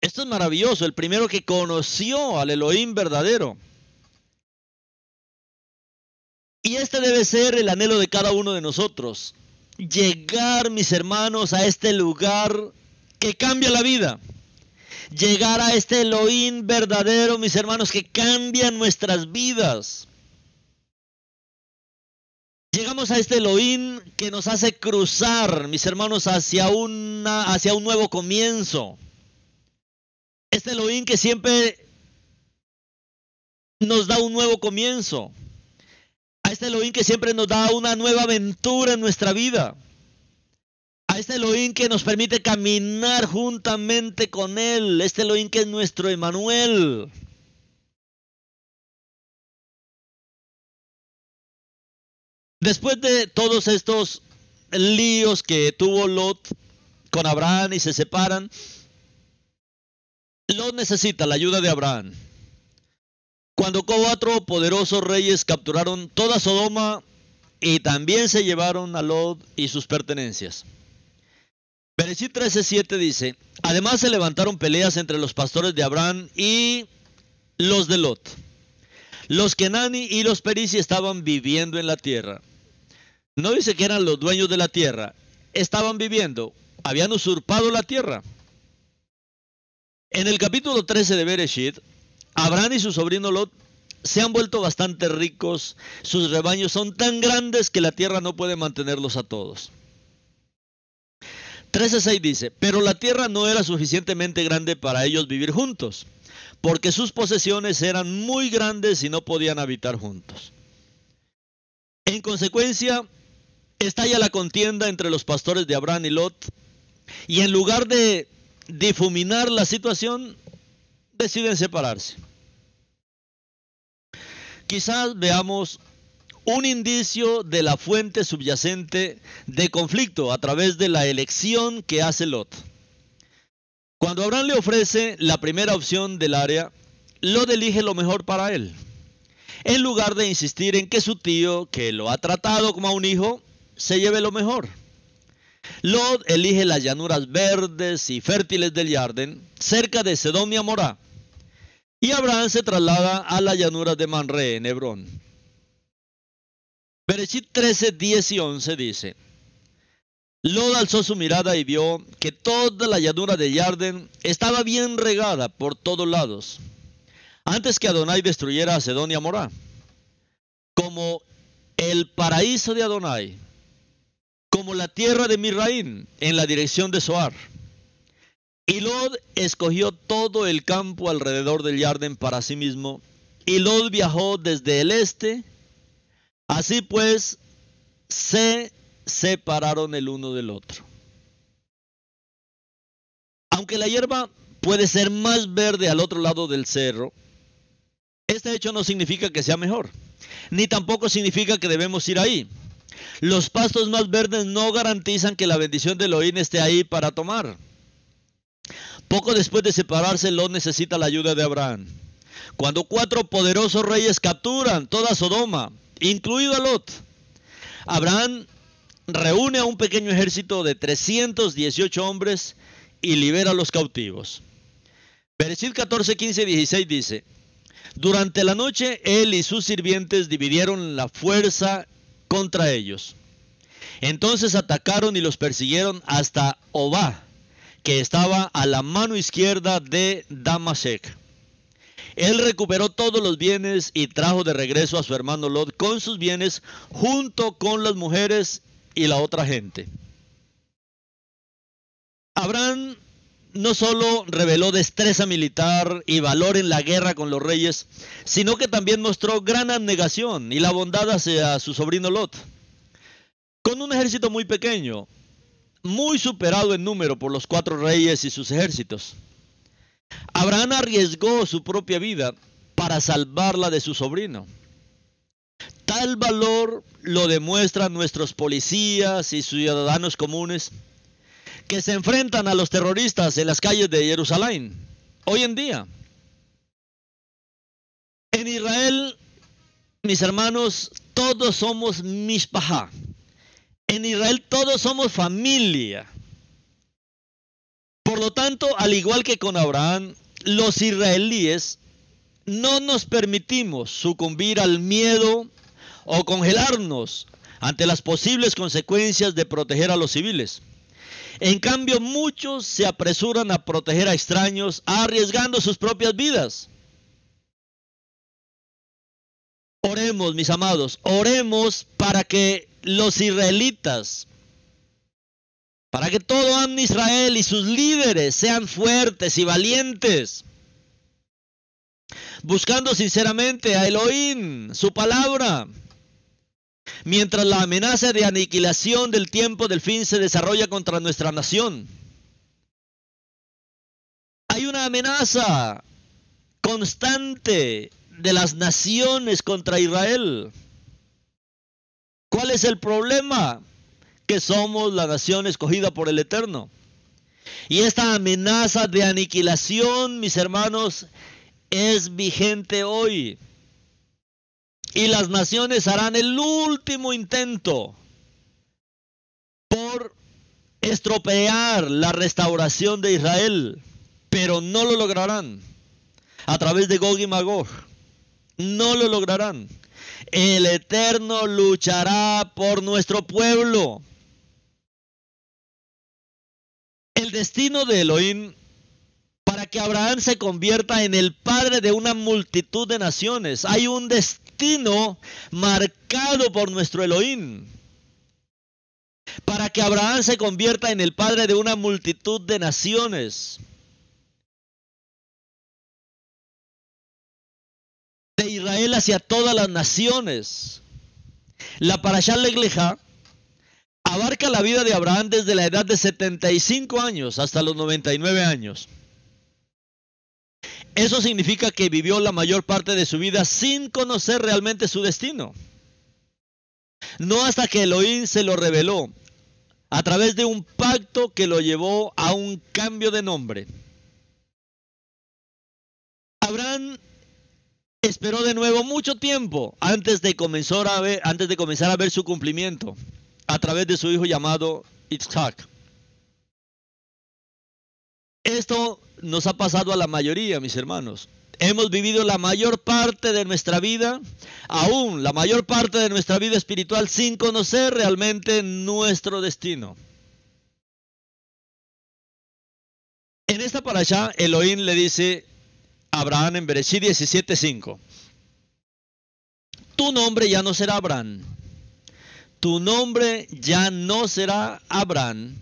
Esto es maravilloso, el primero que conoció al Elohim verdadero. Y este debe ser el anhelo de cada uno de nosotros. Llegar, mis hermanos, a este lugar que cambia la vida llegar a este Elohim verdadero, mis hermanos, que cambia nuestras vidas. Llegamos a este Elohim que nos hace cruzar, mis hermanos, hacia, una, hacia un nuevo comienzo. Este Elohim que siempre nos da un nuevo comienzo. A este Elohim que siempre nos da una nueva aventura en nuestra vida a este Elohim que nos permite caminar juntamente con Él, este Elohim que es nuestro Emanuel. Después de todos estos líos que tuvo Lot con Abraham y se separan, Lot necesita la ayuda de Abraham. Cuando cuatro poderosos reyes capturaron toda Sodoma y también se llevaron a Lot y sus pertenencias. Bereshit 13:7 dice, además se levantaron peleas entre los pastores de Abraham y los de Lot. Los Kenani y los Perisi estaban viviendo en la tierra. No dice que eran los dueños de la tierra, estaban viviendo, habían usurpado la tierra. En el capítulo 13 de Bereshit, Abraham y su sobrino Lot se han vuelto bastante ricos, sus rebaños son tan grandes que la tierra no puede mantenerlos a todos. 13.6 dice, pero la tierra no era suficientemente grande para ellos vivir juntos, porque sus posesiones eran muy grandes y no podían habitar juntos. En consecuencia, estalla la contienda entre los pastores de Abraham y Lot, y en lugar de difuminar la situación, deciden separarse. Quizás veamos un indicio de la fuente subyacente de conflicto a través de la elección que hace Lot. Cuando Abraham le ofrece la primera opción del área, Lot elige lo mejor para él. En lugar de insistir en que su tío, que lo ha tratado como a un hijo, se lleve lo mejor. Lot elige las llanuras verdes y fértiles del Yarden, cerca de Sedom y Amorá. Y Abraham se traslada a las llanuras de Manre, en Hebrón. Bereshit 13, 10 y 11 dice, Lod alzó su mirada y vio que toda la llanura de Yarden estaba bien regada por todos lados, antes que Adonai destruyera a Sedón y como el paraíso de Adonai, como la tierra de Mirraín en la dirección de Soar. Y Lod escogió todo el campo alrededor del Yarden para sí mismo, y Lod viajó desde el este Así pues, se separaron el uno del otro. Aunque la hierba puede ser más verde al otro lado del cerro, este hecho no significa que sea mejor, ni tampoco significa que debemos ir ahí. Los pastos más verdes no garantizan que la bendición de Elohim esté ahí para tomar. Poco después de separarse, Lot necesita la ayuda de Abraham. Cuando cuatro poderosos reyes capturan toda Sodoma, incluido a Lot. Abraham reúne a un pequeño ejército de 318 hombres y libera a los cautivos. Bereshit 14, 15 16 dice, durante la noche él y sus sirvientes dividieron la fuerza contra ellos. Entonces atacaron y los persiguieron hasta Obá, que estaba a la mano izquierda de Damasek. Él recuperó todos los bienes y trajo de regreso a su hermano Lot con sus bienes junto con las mujeres y la otra gente. Abraham no solo reveló destreza militar y valor en la guerra con los reyes, sino que también mostró gran abnegación y la bondad hacia su sobrino Lot. Con un ejército muy pequeño, muy superado en número por los cuatro reyes y sus ejércitos. Abraham arriesgó su propia vida para salvarla de su sobrino. Tal valor lo demuestran nuestros policías y ciudadanos comunes que se enfrentan a los terroristas en las calles de Jerusalén hoy en día. En Israel, mis hermanos, todos somos mishpahá. En Israel todos somos familia. Por lo tanto, al igual que con Abraham, los israelíes no nos permitimos sucumbir al miedo o congelarnos ante las posibles consecuencias de proteger a los civiles. En cambio, muchos se apresuran a proteger a extraños, arriesgando sus propias vidas. Oremos, mis amados, oremos para que los israelitas para que todo Am Israel y sus líderes sean fuertes y valientes, buscando sinceramente a Elohim, su palabra, mientras la amenaza de aniquilación del tiempo del fin se desarrolla contra nuestra nación. Hay una amenaza constante de las naciones contra Israel. ¿Cuál es el problema? que somos la nación escogida por el Eterno. Y esta amenaza de aniquilación, mis hermanos, es vigente hoy. Y las naciones harán el último intento por estropear la restauración de Israel, pero no lo lograrán a través de Gog y Magog. No lo lograrán. El Eterno luchará por nuestro pueblo. el destino de Elohim para que Abraham se convierta en el padre de una multitud de naciones. Hay un destino marcado por nuestro Elohim. Para que Abraham se convierta en el padre de una multitud de naciones. De Israel hacia todas las naciones. La Parashá Legleja abarca la vida de Abraham desde la edad de 75 años hasta los 99 años. Eso significa que vivió la mayor parte de su vida sin conocer realmente su destino. No hasta que Elohim se lo reveló a través de un pacto que lo llevó a un cambio de nombre. Abraham esperó de nuevo mucho tiempo antes de comenzar a ver, antes de comenzar a ver su cumplimiento a través de su hijo llamado Isaac. Esto nos ha pasado a la mayoría, mis hermanos. Hemos vivido la mayor parte de nuestra vida, aún la mayor parte de nuestra vida espiritual, sin conocer realmente nuestro destino. En esta allá, Elohim le dice a Abraham en Bereshit 17:5: Tu nombre ya no será Abraham, tu nombre ya no será Abraham.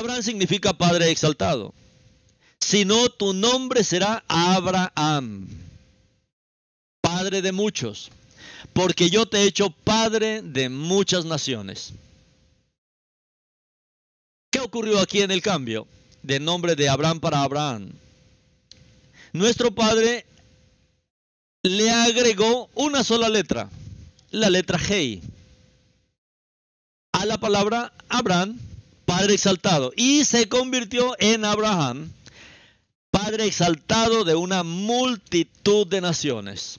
Abraham significa padre exaltado, sino tu nombre será Abraham, padre de muchos, porque yo te he hecho padre de muchas naciones. ¿Qué ocurrió aquí en el cambio de nombre de Abraham para Abraham? Nuestro padre le agregó una sola letra la letra G a la palabra Abraham, Padre exaltado, y se convirtió en Abraham, Padre exaltado de una multitud de naciones.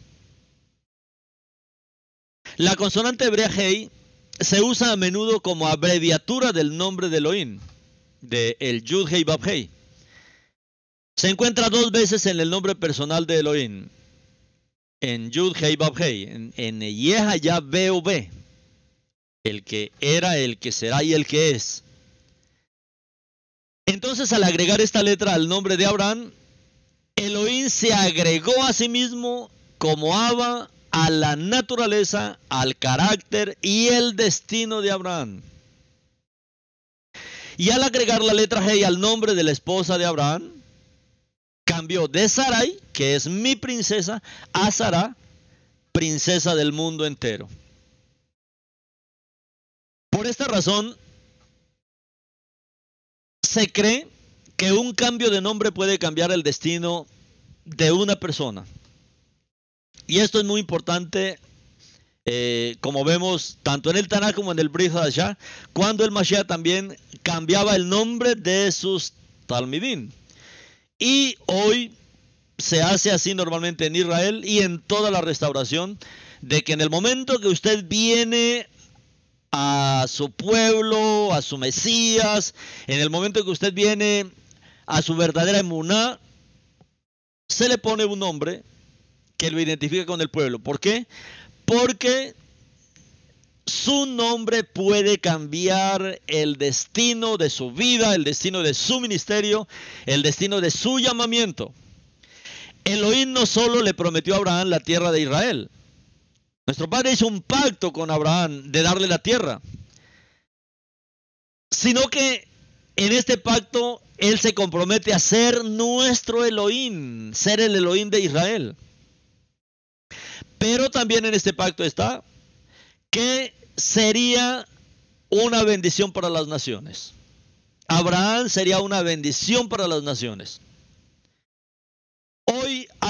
La consonante hebrea Hei se usa a menudo como abreviatura del nombre de Elohim, de el Yud Hei Bab Hei. Se encuentra dos veces en el nombre personal de Elohim, en Yud Hei Bab Hei, en, en Yeha ya el que era, el que será y el que es. Entonces al agregar esta letra al nombre de Abraham, Elohim se agregó a sí mismo como Abba a la naturaleza, al carácter y el destino de Abraham. Y al agregar la letra G al nombre de la esposa de Abraham, cambió de Sarai, que es mi princesa, a Sara, princesa del mundo entero. Por esta razón, se cree que un cambio de nombre puede cambiar el destino de una persona. Y esto es muy importante, eh, como vemos tanto en el Tanakh como en el Brit Hadashah, cuando el Mashiach también cambiaba el nombre de sus Talmidim. Y hoy se hace así normalmente en Israel y en toda la restauración, de que en el momento que usted viene a su pueblo, a su Mesías, en el momento que usted viene a su verdadera emuná, se le pone un nombre que lo identifica con el pueblo. ¿Por qué? Porque su nombre puede cambiar el destino de su vida, el destino de su ministerio, el destino de su llamamiento. Elohim no solo le prometió a Abraham la tierra de Israel. Nuestro padre hizo un pacto con Abraham de darle la tierra. Sino que en este pacto él se compromete a ser nuestro Elohim, ser el Elohim de Israel. Pero también en este pacto está que sería una bendición para las naciones. Abraham sería una bendición para las naciones.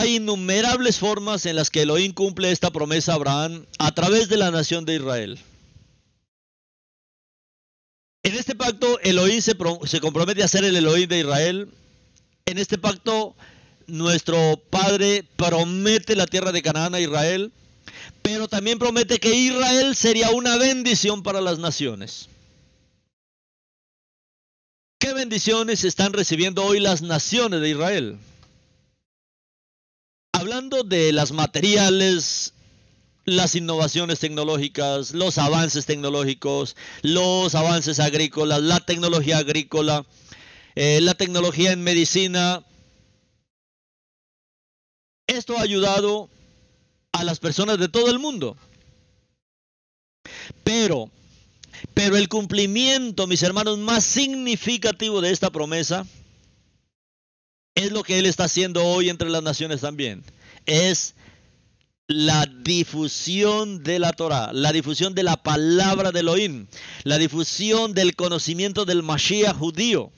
Hay innumerables formas en las que Elohim cumple esta promesa a Abraham a través de la nación de Israel. En este pacto Elohim se, se compromete a ser el Elohim de Israel. En este pacto nuestro Padre promete la tierra de Canaán a Israel, pero también promete que Israel sería una bendición para las naciones. ¿Qué bendiciones están recibiendo hoy las naciones de Israel? Hablando de las materiales, las innovaciones tecnológicas, los avances tecnológicos, los avances agrícolas, la tecnología agrícola, eh, la tecnología en medicina. Esto ha ayudado a las personas de todo el mundo. Pero, pero el cumplimiento, mis hermanos, más significativo de esta promesa es lo que Él está haciendo hoy entre las naciones también. Es la difusión de la Torah, la difusión de la palabra de Elohim, la difusión del conocimiento del Mashiach judío.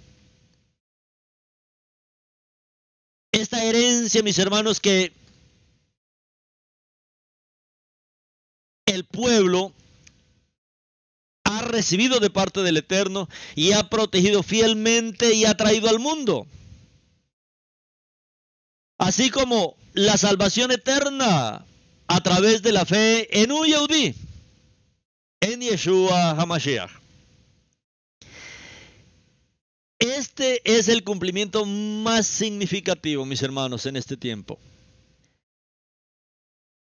Esta herencia, mis hermanos, que el pueblo ha recibido de parte del Eterno y ha protegido fielmente y ha traído al mundo. Así como la salvación eterna a través de la fe en un en Yeshua HaMashiach. Este es el cumplimiento más significativo, mis hermanos, en este tiempo.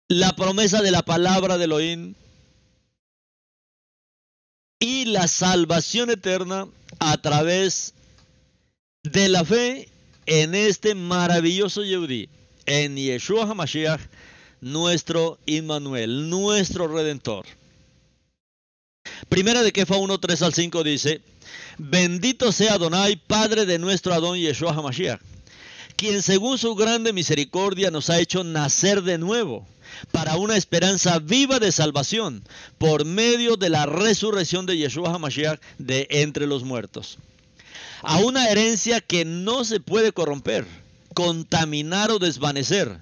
La promesa de la palabra de Elohim y la salvación eterna a través de la fe en este maravilloso Yehudi, en Yeshua HaMashiach, nuestro Immanuel, nuestro Redentor. Primera de Kefa 1, 3 al 5 dice, Bendito sea Adonai, Padre de nuestro Adón Yeshua HaMashiach, quien según su grande misericordia nos ha hecho nacer de nuevo para una esperanza viva de salvación por medio de la resurrección de Yeshua HaMashiach de entre los muertos. A una herencia que no se puede corromper, contaminar o desvanecer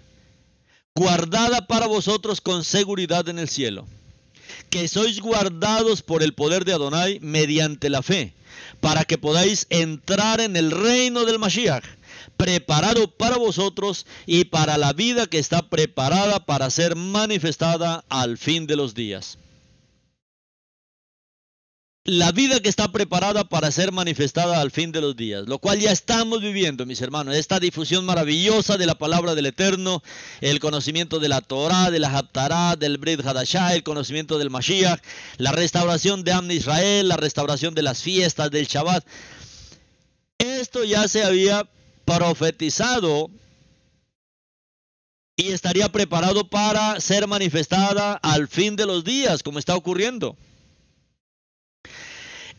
guardada para vosotros con seguridad en el cielo, que sois guardados por el poder de Adonai mediante la fe, para que podáis entrar en el reino del Mashiach, preparado para vosotros y para la vida que está preparada para ser manifestada al fin de los días la vida que está preparada para ser manifestada al fin de los días, lo cual ya estamos viviendo, mis hermanos, esta difusión maravillosa de la palabra del Eterno, el conocimiento de la Torah, de la Haftarah, del Brit Hadashah, el conocimiento del Mashiach, la restauración de Amn Israel, la restauración de las fiestas del Shabbat. Esto ya se había profetizado y estaría preparado para ser manifestada al fin de los días, como está ocurriendo.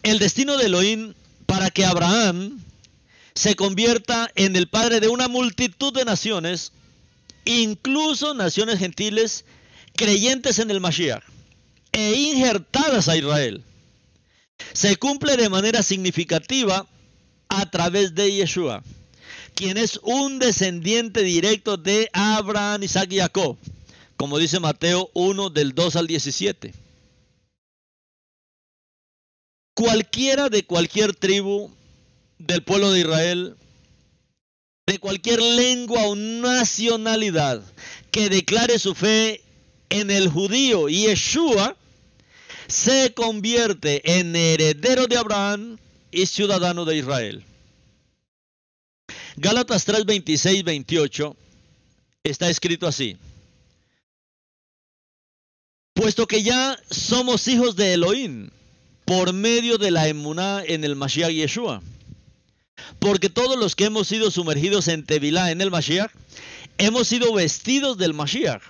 El destino de Elohim para que Abraham se convierta en el padre de una multitud de naciones, incluso naciones gentiles creyentes en el Mashiach e injertadas a Israel, se cumple de manera significativa a través de Yeshua, quien es un descendiente directo de Abraham, Isaac y Jacob, como dice Mateo 1 del 2 al 17. Cualquiera de cualquier tribu del pueblo de Israel, de cualquier lengua o nacionalidad que declare su fe en el judío Yeshua, se convierte en heredero de Abraham y ciudadano de Israel. Gálatas 3, 26, 28 está escrito así. Puesto que ya somos hijos de Elohim por medio de la emuná en el Mashiach Yeshua. Porque todos los que hemos sido sumergidos en Tevilá, en el Mashiach, hemos sido vestidos del Mashiach.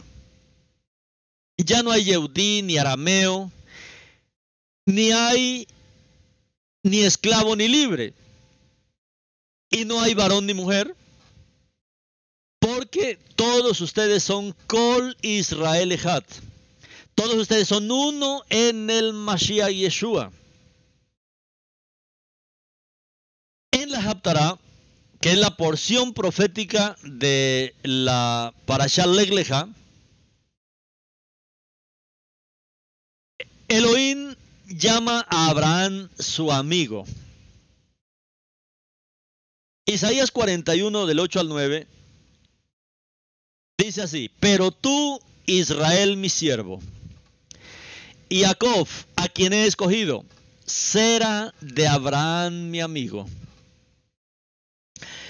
Ya no hay Yehudí ni arameo, ni hay ni esclavo ni libre. Y no hay varón ni mujer. Porque todos ustedes son Kol Israel Ejat. Todos ustedes son uno en el Mashiach Yeshua. En la Haptarah, que es la porción profética de la Parashat Legleja, Elohim llama a Abraham su amigo. Isaías 41 del 8 al 9 dice así, pero tú, Israel mi siervo, y Jacob, a quien he escogido, será de Abraham mi amigo.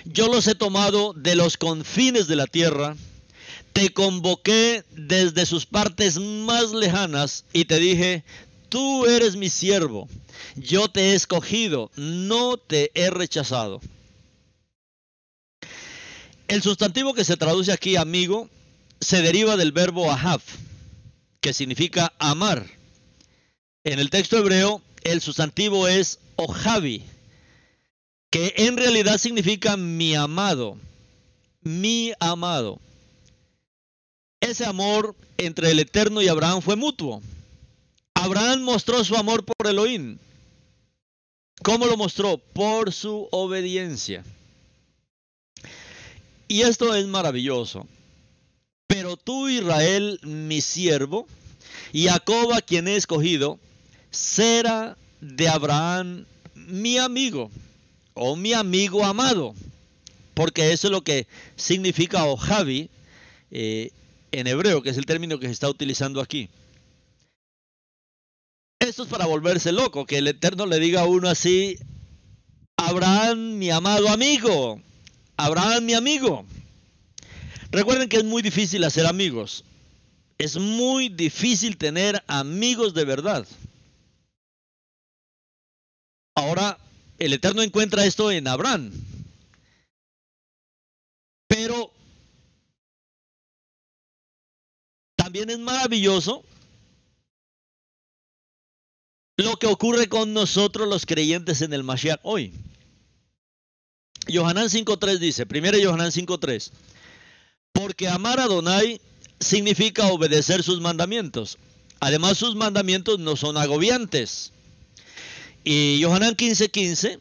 Yo los he tomado de los confines de la tierra, te convoqué desde sus partes más lejanas y te dije, tú eres mi siervo, yo te he escogido, no te he rechazado. El sustantivo que se traduce aquí amigo se deriva del verbo ahaf, que significa amar. En el texto hebreo, el sustantivo es ojavi, que en realidad significa mi amado, mi amado. Ese amor entre el Eterno y Abraham fue mutuo. Abraham mostró su amor por Elohim. ¿Cómo lo mostró? Por su obediencia. Y esto es maravilloso. Pero tú, Israel, mi siervo, y Jacob, a quien he escogido, será de Abraham mi amigo, o mi amigo amado, porque eso es lo que significa Ojavi eh, en hebreo, que es el término que se está utilizando aquí. Esto es para volverse loco, que el Eterno le diga a uno así, Abraham, mi amado amigo, Abraham, mi amigo. Recuerden que es muy difícil hacer amigos. Es muy difícil tener amigos de verdad. Ahora, el Eterno encuentra esto en Abraham. Pero también es maravilloso lo que ocurre con nosotros los creyentes en el Mashiach hoy. Yohanan 5.3 dice, primero Yohanan 5.3, porque amar a Donai significa obedecer sus mandamientos. Además sus mandamientos no son agobiantes. Y Yohanan 15.15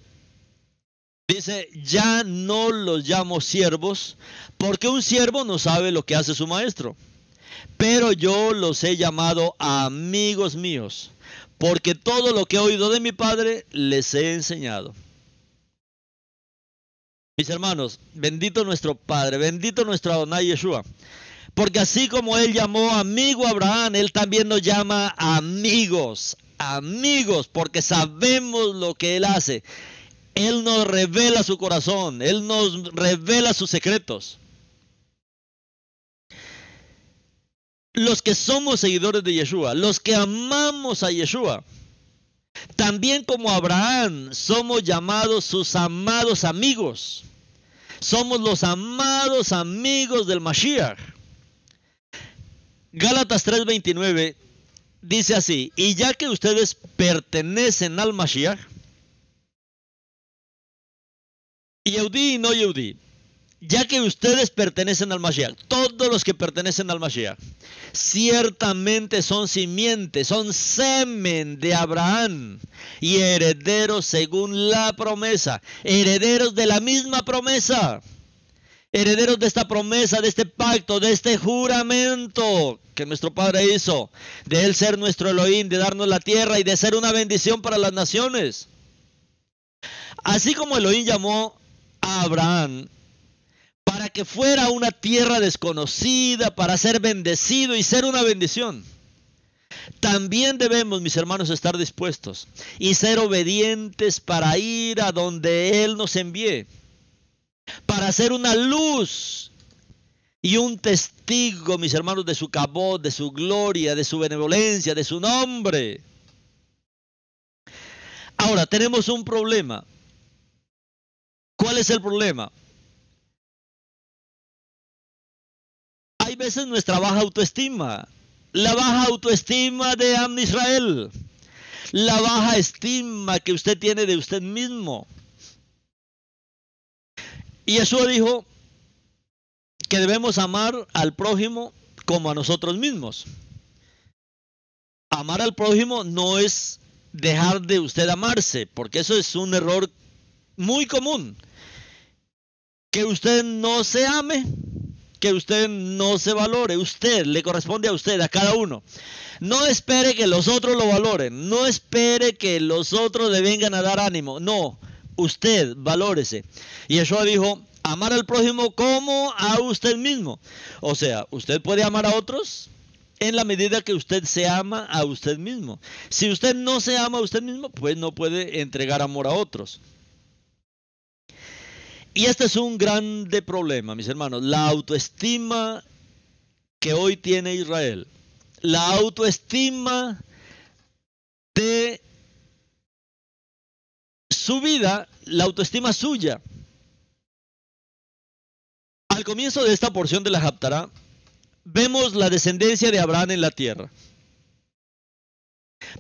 dice, ya no los llamo siervos, porque un siervo no sabe lo que hace su maestro. Pero yo los he llamado amigos míos porque todo lo que he oído de mi Padre les he enseñado. Mis hermanos, bendito nuestro Padre, bendito nuestro Adonai Yeshua. Porque así como Él llamó amigo a Abraham, Él también nos llama amigos, amigos, porque sabemos lo que Él hace. Él nos revela su corazón, Él nos revela sus secretos. los que somos seguidores de Yeshua, los que amamos a Yeshua, también como Abraham somos llamados sus amados amigos. Somos los amados amigos del Mashiach. Gálatas 3:29 dice así, y ya que ustedes pertenecen al Mashiach, Yehudi y no Yehudi, ya que ustedes pertenecen al Mashiach, todos los que pertenecen al Mashiach, ciertamente son simientes, son semen de Abraham y herederos según la promesa, herederos de la misma promesa, herederos de esta promesa, de este pacto, de este juramento que nuestro Padre hizo, de Él ser nuestro Elohim, de darnos la tierra y de ser una bendición para las naciones. Así como Elohim llamó a Abraham para que fuera una tierra desconocida, para ser bendecido y ser una bendición. También debemos, mis hermanos, estar dispuestos y ser obedientes para ir a donde Él nos envíe, para ser una luz y un testigo, mis hermanos, de su cabot, de su gloria, de su benevolencia, de su nombre. Ahora, tenemos un problema. ¿Cuál es el problema? hay veces nuestra baja autoestima, la baja autoestima de Am Israel, la baja estima que usted tiene de usted mismo. Y Jesús dijo que debemos amar al prójimo como a nosotros mismos. Amar al prójimo no es dejar de usted amarse, porque eso es un error muy común. Que usted no se ame que usted no se valore. Usted, le corresponde a usted, a cada uno. No espere que los otros lo valoren. No espere que los otros le vengan a dar ánimo. No, usted valórese. Y Yeshua dijo, amar al prójimo como a usted mismo. O sea, usted puede amar a otros en la medida que usted se ama a usted mismo. Si usted no se ama a usted mismo, pues no puede entregar amor a otros. Y este es un grande problema, mis hermanos, la autoestima que hoy tiene Israel. La autoestima de su vida, la autoestima suya. Al comienzo de esta porción de la Haftarah, vemos la descendencia de Abraham en la tierra.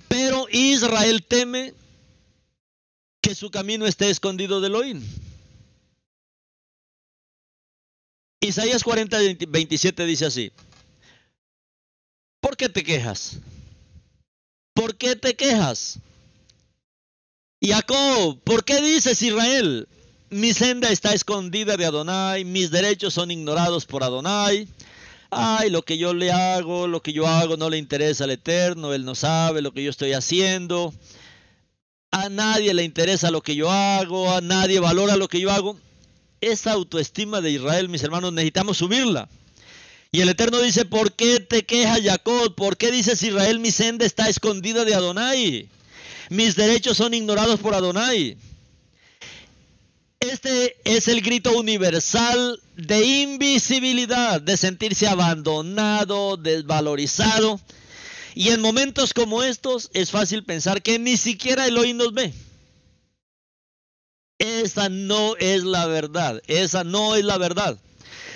Pero Israel teme que su camino esté escondido de Elohim. Isaías 40, 27 dice así. ¿Por qué te quejas? ¿Por qué te quejas? Jacob, ¿por qué dices Israel? Mi senda está escondida de Adonai, mis derechos son ignorados por Adonai. Ay, lo que yo le hago, lo que yo hago no le interesa al Eterno, Él no sabe lo que yo estoy haciendo. A nadie le interesa lo que yo hago, a nadie valora lo que yo hago esa autoestima de Israel, mis hermanos, necesitamos subirla. Y el Eterno dice, ¿por qué te quejas Jacob? ¿Por qué dices Israel, mi senda está escondida de Adonai? Mis derechos son ignorados por Adonai. Este es el grito universal de invisibilidad, de sentirse abandonado, desvalorizado. Y en momentos como estos es fácil pensar que ni siquiera Elohim nos ve. Esa no es la verdad, esa no es la verdad.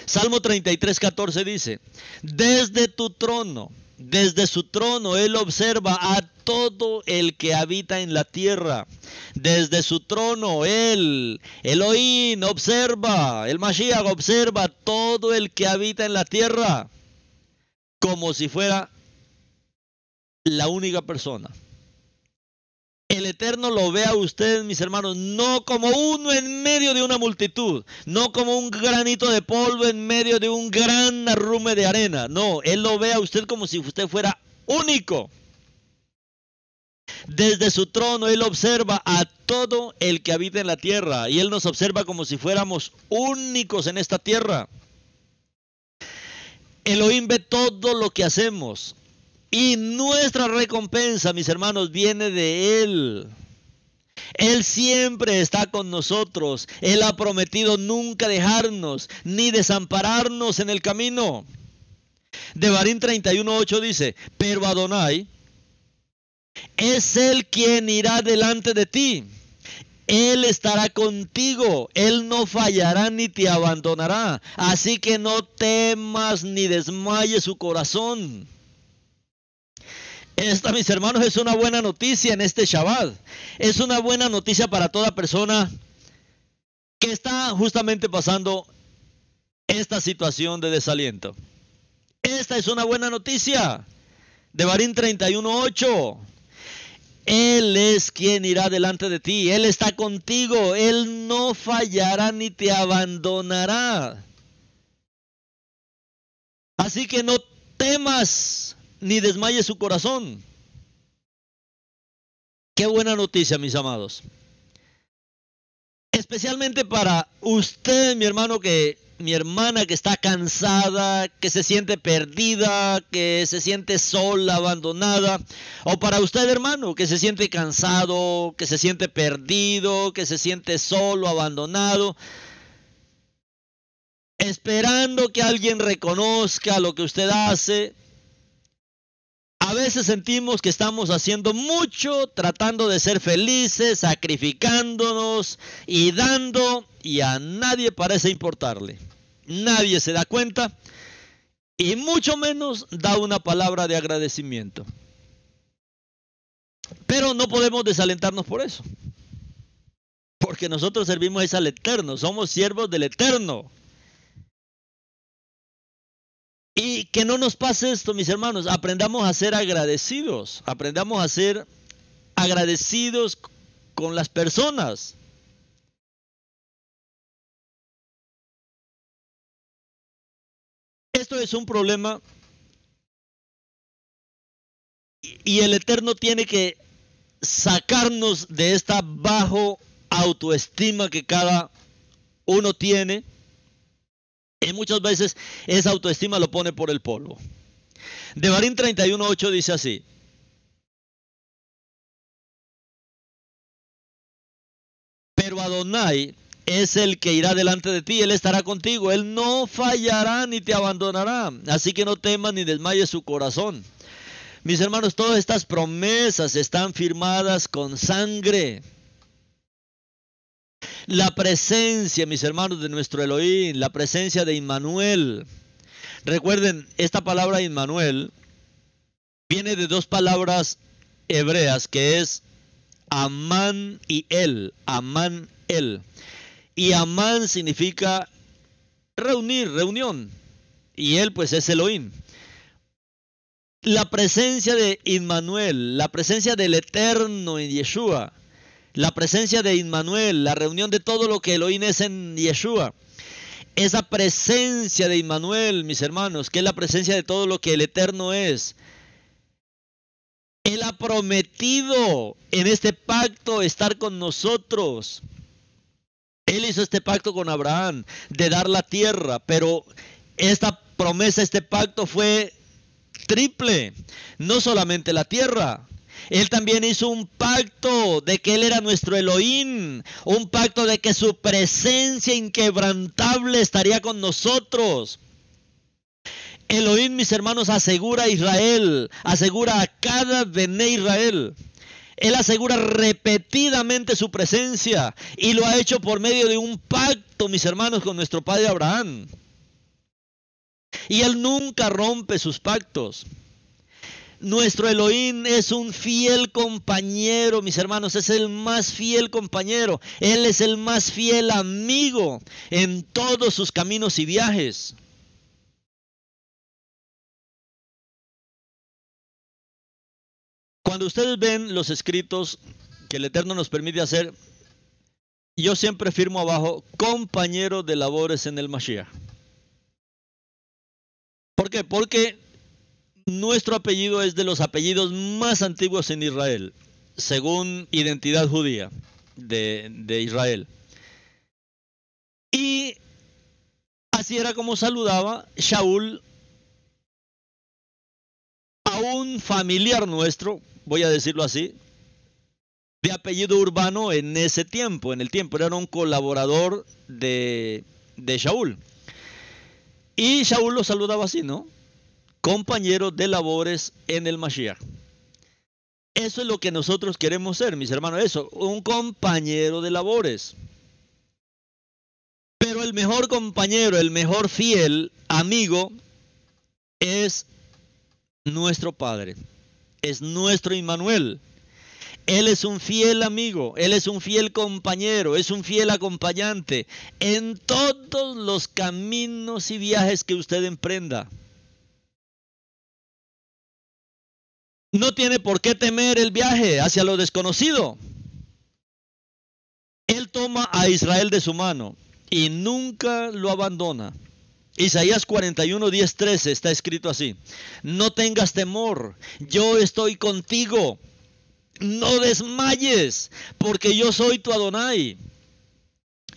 Salmo 33, 14 dice, desde tu trono, desde su trono, Él observa a todo el que habita en la tierra. Desde su trono, Él, Elohim, observa, el Mashiach observa todo el que habita en la tierra, como si fuera la única persona el Eterno lo ve a ustedes, mis hermanos, no como uno en medio de una multitud, no como un granito de polvo en medio de un gran arrume de arena. No, Él lo ve a usted como si usted fuera único. Desde su trono Él observa a todo el que habita en la tierra y Él nos observa como si fuéramos únicos en esta tierra. Elohim ve todo lo que hacemos. Y nuestra recompensa, mis hermanos, viene de Él. Él siempre está con nosotros. Él ha prometido nunca dejarnos ni desampararnos en el camino. De Barín 31.8 dice, pero Adonai es el quien irá delante de ti. Él estará contigo, Él no fallará ni te abandonará. Así que no temas ni desmayes su corazón. Esta, mis hermanos, es una buena noticia en este Shabbat. Es una buena noticia para toda persona que está justamente pasando esta situación de desaliento. Esta es una buena noticia. De Barín 31.8. Él es quien irá delante de ti. Él está contigo. Él no fallará ni te abandonará. Así que no temas ni desmayes su corazón. Qué buena noticia, mis amados. Especialmente para usted, mi hermano, que mi hermana que está cansada, que se siente perdida, que se siente sola, abandonada. O para usted, hermano, que se siente cansado, que se siente perdido, que se siente solo, abandonado. Esperando que alguien reconozca lo que usted hace. A veces sentimos que estamos haciendo mucho, tratando de ser felices, sacrificándonos y dando, y a nadie parece importarle. Nadie se da cuenta y mucho menos da una palabra de agradecimiento. Pero no podemos desalentarnos por eso. Porque nosotros servimos al Eterno, somos siervos del Eterno. Y que no nos pase esto, mis hermanos. Aprendamos a ser agradecidos. Aprendamos a ser agradecidos con las personas. Esto es un problema y el Eterno tiene que sacarnos de esta bajo autoestima que cada uno tiene y muchas veces esa autoestima lo pone por el polvo. De Barín 31.8 dice así. Pero Adonai es el que irá delante de ti, Él estará contigo, Él no fallará ni te abandonará. Así que no temas ni desmayes su corazón. Mis hermanos, todas estas promesas están firmadas con sangre. La presencia, mis hermanos, de nuestro Elohim, la presencia de Immanuel. Recuerden, esta palabra Immanuel viene de dos palabras hebreas que es Amán y él. Amán, él. Y Amán significa reunir, reunión. Y él pues es Elohim. La presencia de Immanuel, la presencia del Eterno en Yeshua, la presencia de Inmanuel, la reunión de todo lo que Elohim es en Yeshua. Esa presencia de Inmanuel, mis hermanos, que es la presencia de todo lo que el Eterno es. Él ha prometido en este pacto estar con nosotros. Él hizo este pacto con Abraham de dar la tierra, pero esta promesa, este pacto fue triple. No solamente la tierra, él también hizo un pacto de que Él era nuestro Elohim, un pacto de que su presencia inquebrantable estaría con nosotros. Elohim, mis hermanos, asegura a Israel, asegura a cada Bene Israel. Él asegura repetidamente su presencia y lo ha hecho por medio de un pacto, mis hermanos, con nuestro padre Abraham. Y Él nunca rompe sus pactos. Nuestro Elohim es un fiel compañero, mis hermanos, es el más fiel compañero. Él es el más fiel amigo en todos sus caminos y viajes. Cuando ustedes ven los escritos que el Eterno nos permite hacer, yo siempre firmo abajo, compañero de labores en el Mashiach. ¿Por qué? Porque nuestro apellido es de los apellidos más antiguos en Israel, según identidad judía de, Israel. Y así era como saludaba Shaul a un familiar nuestro, voy a decirlo así, de apellido urbano en ese tiempo, en el tiempo, era un colaborador de, de Shaul. Y Shaul lo saludaba así, ¿no? Compañero de labores en el Mashiach. Eso es lo que nosotros queremos ser, mis hermanos, eso, un compañero de labores. Pero el mejor compañero, el mejor fiel amigo es nuestro Padre, es nuestro Immanuel. Él es un fiel amigo, Él es un fiel compañero, es un fiel acompañante en todos los caminos y viajes que usted emprenda. No tiene por qué temer el viaje hacia lo desconocido. Él toma a Israel de su mano y nunca lo abandona. Isaías 41, 10, 13 está escrito así. No tengas temor, yo estoy contigo no desmayes, porque yo soy tu Adonai.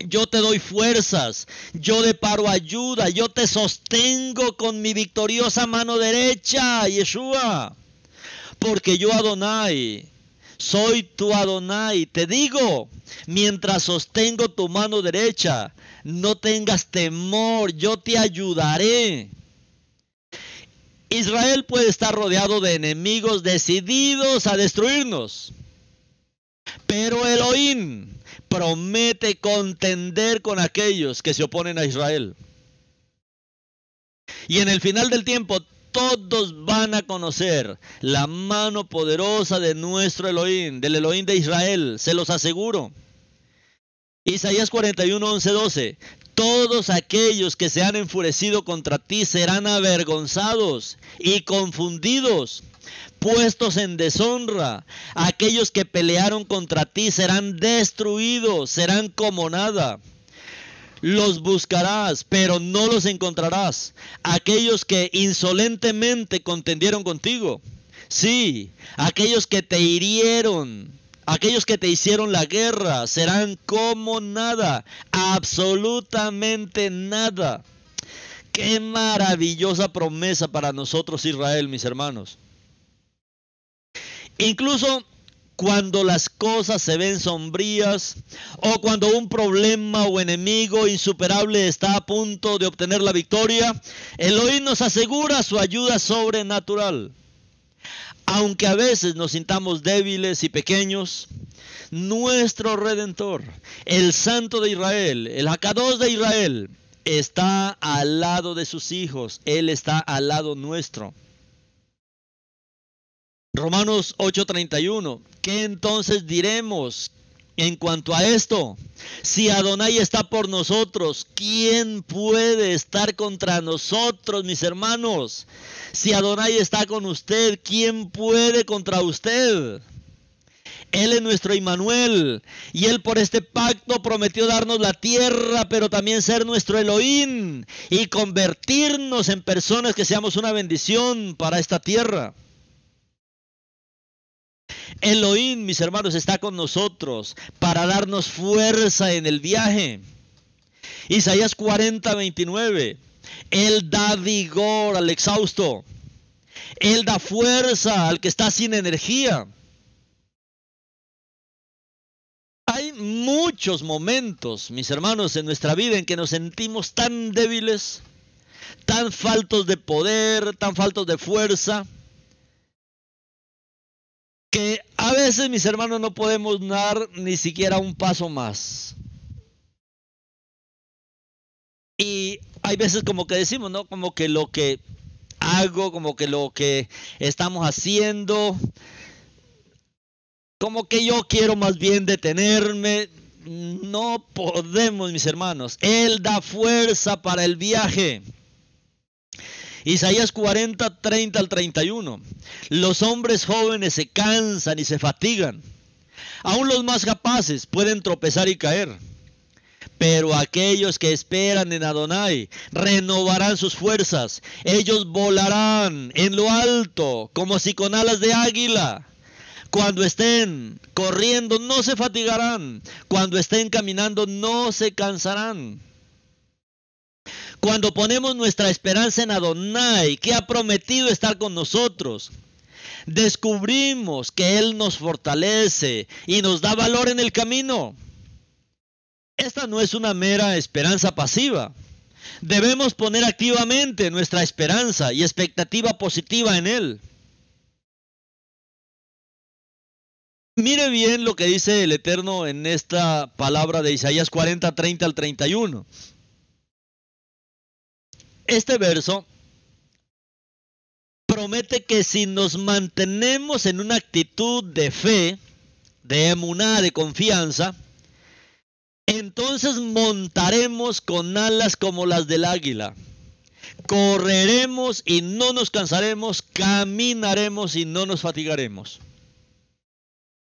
Yo te doy fuerzas, yo deparo ayuda, yo te sostengo con mi victoriosa mano derecha, Yeshua. Porque yo Adonai, soy tu Adonai. Te digo, mientras sostengo tu mano derecha, no tengas temor, yo te ayudaré. Israel puede estar rodeado de enemigos decididos a destruirnos. Pero Elohim promete contender con aquellos que se oponen a Israel. Y en el final del tiempo todos van a conocer la mano poderosa de nuestro Elohim, del Elohim de Israel, se los aseguro. Isaías 41, 11, 12. Todos aquellos que se han enfurecido contra ti serán avergonzados y confundidos, puestos en deshonra. Aquellos que pelearon contra ti serán destruidos, serán como nada. Los buscarás, pero no los encontrarás. Aquellos que insolentemente contendieron contigo. Sí, aquellos que te hirieron, Aquellos que te hicieron la guerra serán como nada, absolutamente nada. Qué maravillosa promesa para nosotros Israel, mis hermanos. Incluso cuando las cosas se ven sombrías o cuando un problema o enemigo insuperable está a punto de obtener la victoria, Elohim nos asegura su ayuda sobrenatural. Aunque a veces nos sintamos débiles y pequeños, nuestro Redentor, el Santo de Israel, el Hakados de Israel, está al lado de sus hijos. Él está al lado nuestro. Romanos 8:31. ¿Qué entonces diremos en cuanto a esto? Si Adonai está por nosotros, ¿quién puede estar contra nosotros, mis hermanos? Si Adonai está con usted, ¿quién puede contra usted? Él es nuestro Immanuel y Él por este pacto prometió darnos la tierra, pero también ser nuestro Elohim y convertirnos en personas que seamos una bendición para esta tierra. Elohim, mis hermanos, está con nosotros para darnos fuerza en el viaje. Isaías 40, 29. Él da vigor al exhausto. Él da fuerza al que está sin energía. Hay muchos momentos, mis hermanos, en nuestra vida en que nos sentimos tan débiles, tan faltos de poder, tan faltos de fuerza, que a veces, mis hermanos, no podemos dar ni siquiera un paso más. Y hay veces como que decimos, ¿no? Como que lo que hago, como que lo que estamos haciendo, como que yo quiero más bien detenerme. No podemos, mis hermanos. Él da fuerza para el viaje. Isaías 40, 30 al 31. Los hombres jóvenes se cansan y se fatigan. Aún los más capaces pueden tropezar y caer. Pero aquellos que esperan en Adonai renovarán sus fuerzas. Ellos volarán en lo alto como si con alas de águila. Cuando estén corriendo no se fatigarán. Cuando estén caminando no se cansarán. Cuando ponemos nuestra esperanza en Adonai, que ha prometido estar con nosotros, descubrimos que Él nos fortalece y nos da valor en el camino. Esta no es una mera esperanza pasiva. Debemos poner activamente nuestra esperanza y expectativa positiva en Él. Mire bien lo que dice el Eterno en esta palabra de Isaías 40, 30 al 31. Este verso promete que si nos mantenemos en una actitud de fe, de emuná, de confianza, entonces montaremos con alas como las del águila. Correremos y no nos cansaremos, caminaremos y no nos fatigaremos.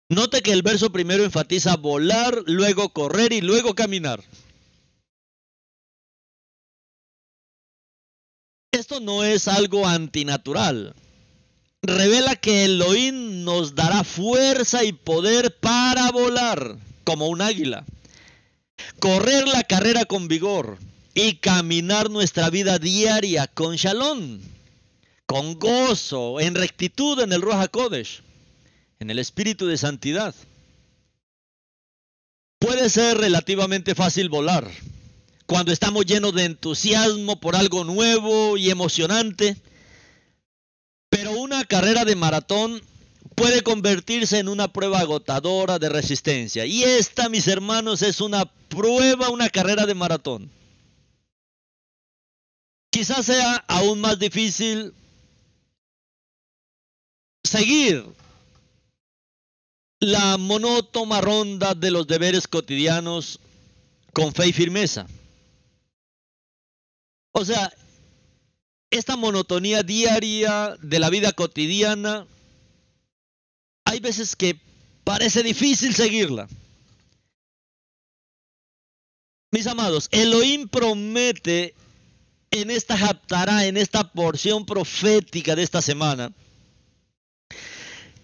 Note que el verso primero enfatiza volar, luego correr y luego caminar. Esto no es algo antinatural. Revela que Elohim nos dará fuerza y poder para volar como un águila, correr la carrera con vigor y caminar nuestra vida diaria con shalom, con gozo, en rectitud en el Ruach Kodesh en el espíritu de santidad. Puede ser relativamente fácil volar cuando estamos llenos de entusiasmo por algo nuevo y emocionante, pero una carrera de maratón puede convertirse en una prueba agotadora de resistencia. Y esta, mis hermanos, es una prueba, una carrera de maratón. Quizás sea aún más difícil seguir la monótona ronda de los deberes cotidianos con fe y firmeza. O sea, esta monotonía diaria de la vida cotidiana, hay veces que parece difícil seguirla. Mis amados, Elohim promete en esta japtará, en esta porción profética de esta semana,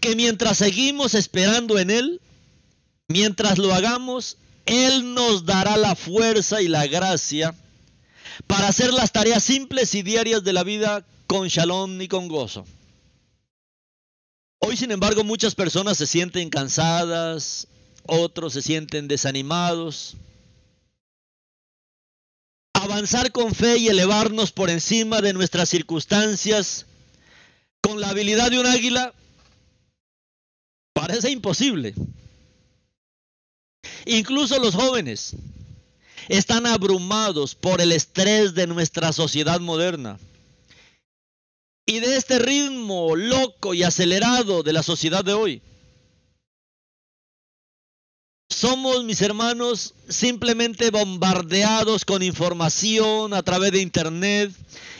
que mientras seguimos esperando en Él, mientras lo hagamos, Él nos dará la fuerza y la gracia para hacer las tareas simples y diarias de la vida con shalom y con gozo. Hoy, sin embargo, muchas personas se sienten cansadas, otros se sienten desanimados. Avanzar con fe y elevarnos por encima de nuestras circunstancias con la habilidad de un águila Parece imposible. Incluso los jóvenes están abrumados por el estrés de nuestra sociedad moderna y de este ritmo loco y acelerado de la sociedad de hoy. Somos, mis hermanos, simplemente bombardeados con información a través de Internet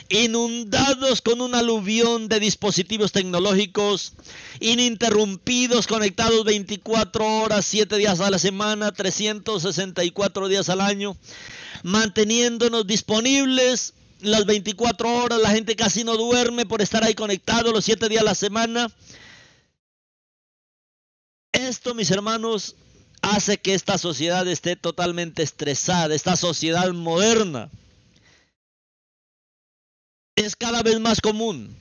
inundados con un aluvión de dispositivos tecnológicos, ininterrumpidos, conectados 24 horas, 7 días a la semana, 364 días al año, manteniéndonos disponibles las 24 horas, la gente casi no duerme por estar ahí conectado los 7 días a la semana. Esto, mis hermanos, hace que esta sociedad esté totalmente estresada, esta sociedad moderna es cada vez más común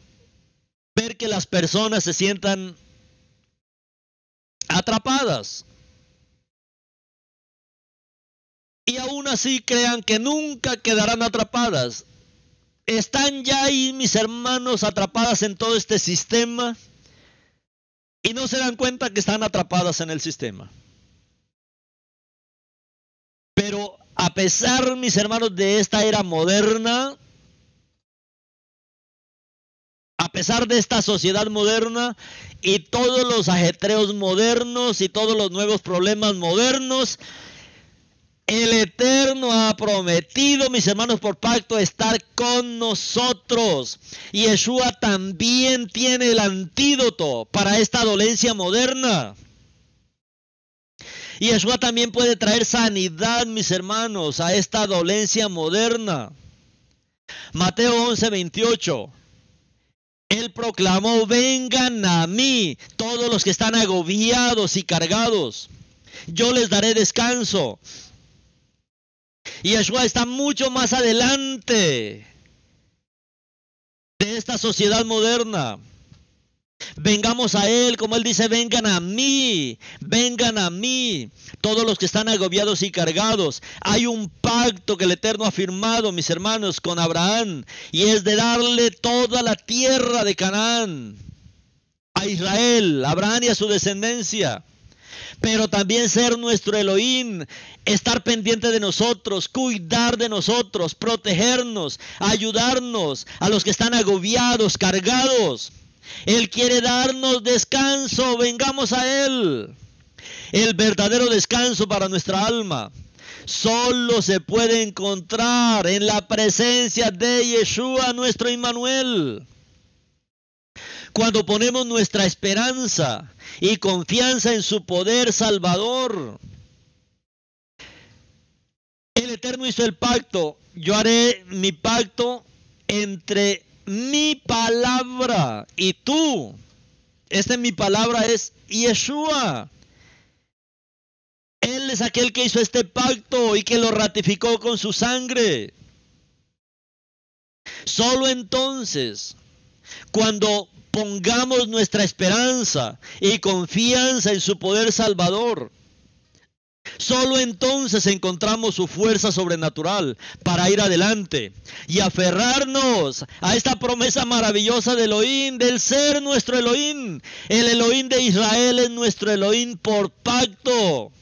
ver que las personas se sientan atrapadas. Y aún así crean que nunca quedarán atrapadas. Están ya ahí mis hermanos atrapadas en todo este sistema y no se dan cuenta que están atrapadas en el sistema. Pero a pesar, mis hermanos, de esta era moderna, a pesar de esta sociedad moderna y todos los ajetreos modernos y todos los nuevos problemas modernos, el Eterno ha prometido, mis hermanos, por pacto, estar con nosotros. Y Yeshua también tiene el antídoto para esta dolencia moderna. Y Yeshua también puede traer sanidad, mis hermanos, a esta dolencia moderna. Mateo 11, 28. Él proclamó, vengan a mí todos los que están agobiados y cargados. Yo les daré descanso. Y Yeshua está mucho más adelante de esta sociedad moderna. Vengamos a Él, como Él dice, vengan a mí, vengan a mí, todos los que están agobiados y cargados. Hay un pacto que el Eterno ha firmado, mis hermanos, con Abraham, y es de darle toda la tierra de Canaán a Israel, a Abraham y a su descendencia. pero también ser nuestro Elohim, estar pendiente de nosotros, cuidar de nosotros, protegernos, ayudarnos a los que están agobiados, cargados. Él quiere darnos descanso, vengamos a Él. El verdadero descanso para nuestra alma solo se puede encontrar en la presencia de Yeshua, nuestro Immanuel. Cuando ponemos nuestra esperanza y confianza en su poder salvador. El Eterno hizo el pacto. Yo haré mi pacto entre mi palabra y tú. Esta mi palabra es Yeshua. Él es aquel que hizo este pacto y que lo ratificó con su sangre. Solo entonces, cuando pongamos nuestra esperanza y confianza en su poder salvador, Solo entonces encontramos su fuerza sobrenatural para ir adelante y aferrarnos a esta promesa maravillosa de Elohim, del ser nuestro Elohim. El Elohim de Israel es nuestro Elohim por pacto.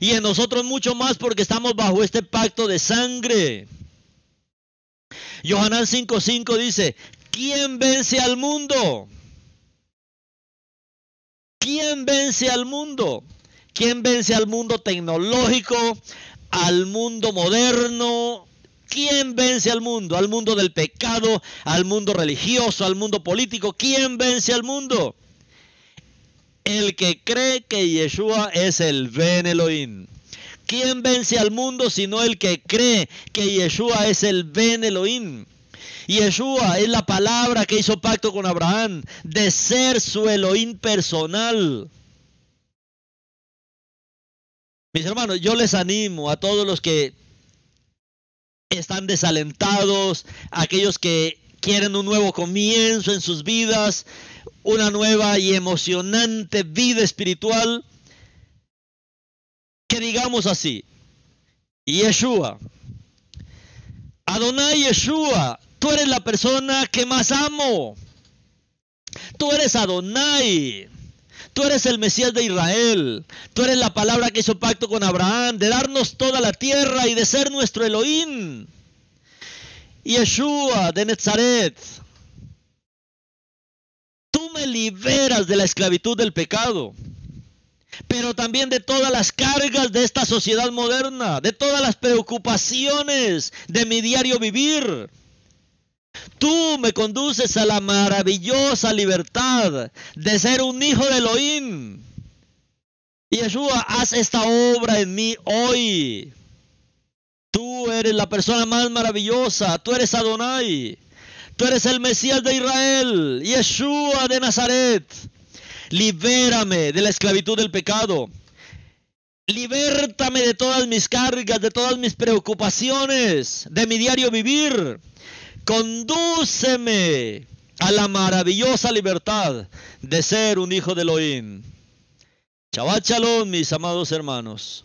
Y en nosotros mucho más porque estamos bajo este pacto de sangre. Johanán 5:5 dice, ¿quién vence al mundo? ¿Quién vence al mundo? ¿Quién vence al mundo tecnológico, al mundo moderno? ¿Quién vence al mundo? Al mundo del pecado, al mundo religioso, al mundo político. ¿Quién vence al mundo? El que cree que Yeshua es el Ben Elohim. ¿Quién vence al mundo sino el que cree que Yeshua es el Ben Elohim? Yeshua es la palabra que hizo pacto con Abraham de ser su Elohim personal. Mis hermanos, yo les animo a todos los que están desalentados, aquellos que quieren un nuevo comienzo en sus vidas, una nueva y emocionante vida espiritual, que digamos así, Yeshua, Adonai Yeshua, tú eres la persona que más amo, tú eres Adonai. Tú eres el Mesías de Israel. Tú eres la palabra que hizo pacto con Abraham de darnos toda la tierra y de ser nuestro Elohim. Yeshua de Nazaret me liberas de la esclavitud del pecado, pero también de todas las cargas de esta sociedad moderna, de todas las preocupaciones de mi diario vivir. Tú me conduces a la maravillosa libertad de ser un hijo de Elohim. Yeshua, haz esta obra en mí hoy. Tú eres la persona más maravillosa, tú eres Adonai. Tú eres el Mesías de Israel, Yeshua de Nazaret. Libérame de la esclavitud del pecado. Libértame de todas mis cargas, de todas mis preocupaciones, de mi diario vivir. Condúceme a la maravillosa libertad de ser un hijo de Elohim. Shabbat mis amados hermanos.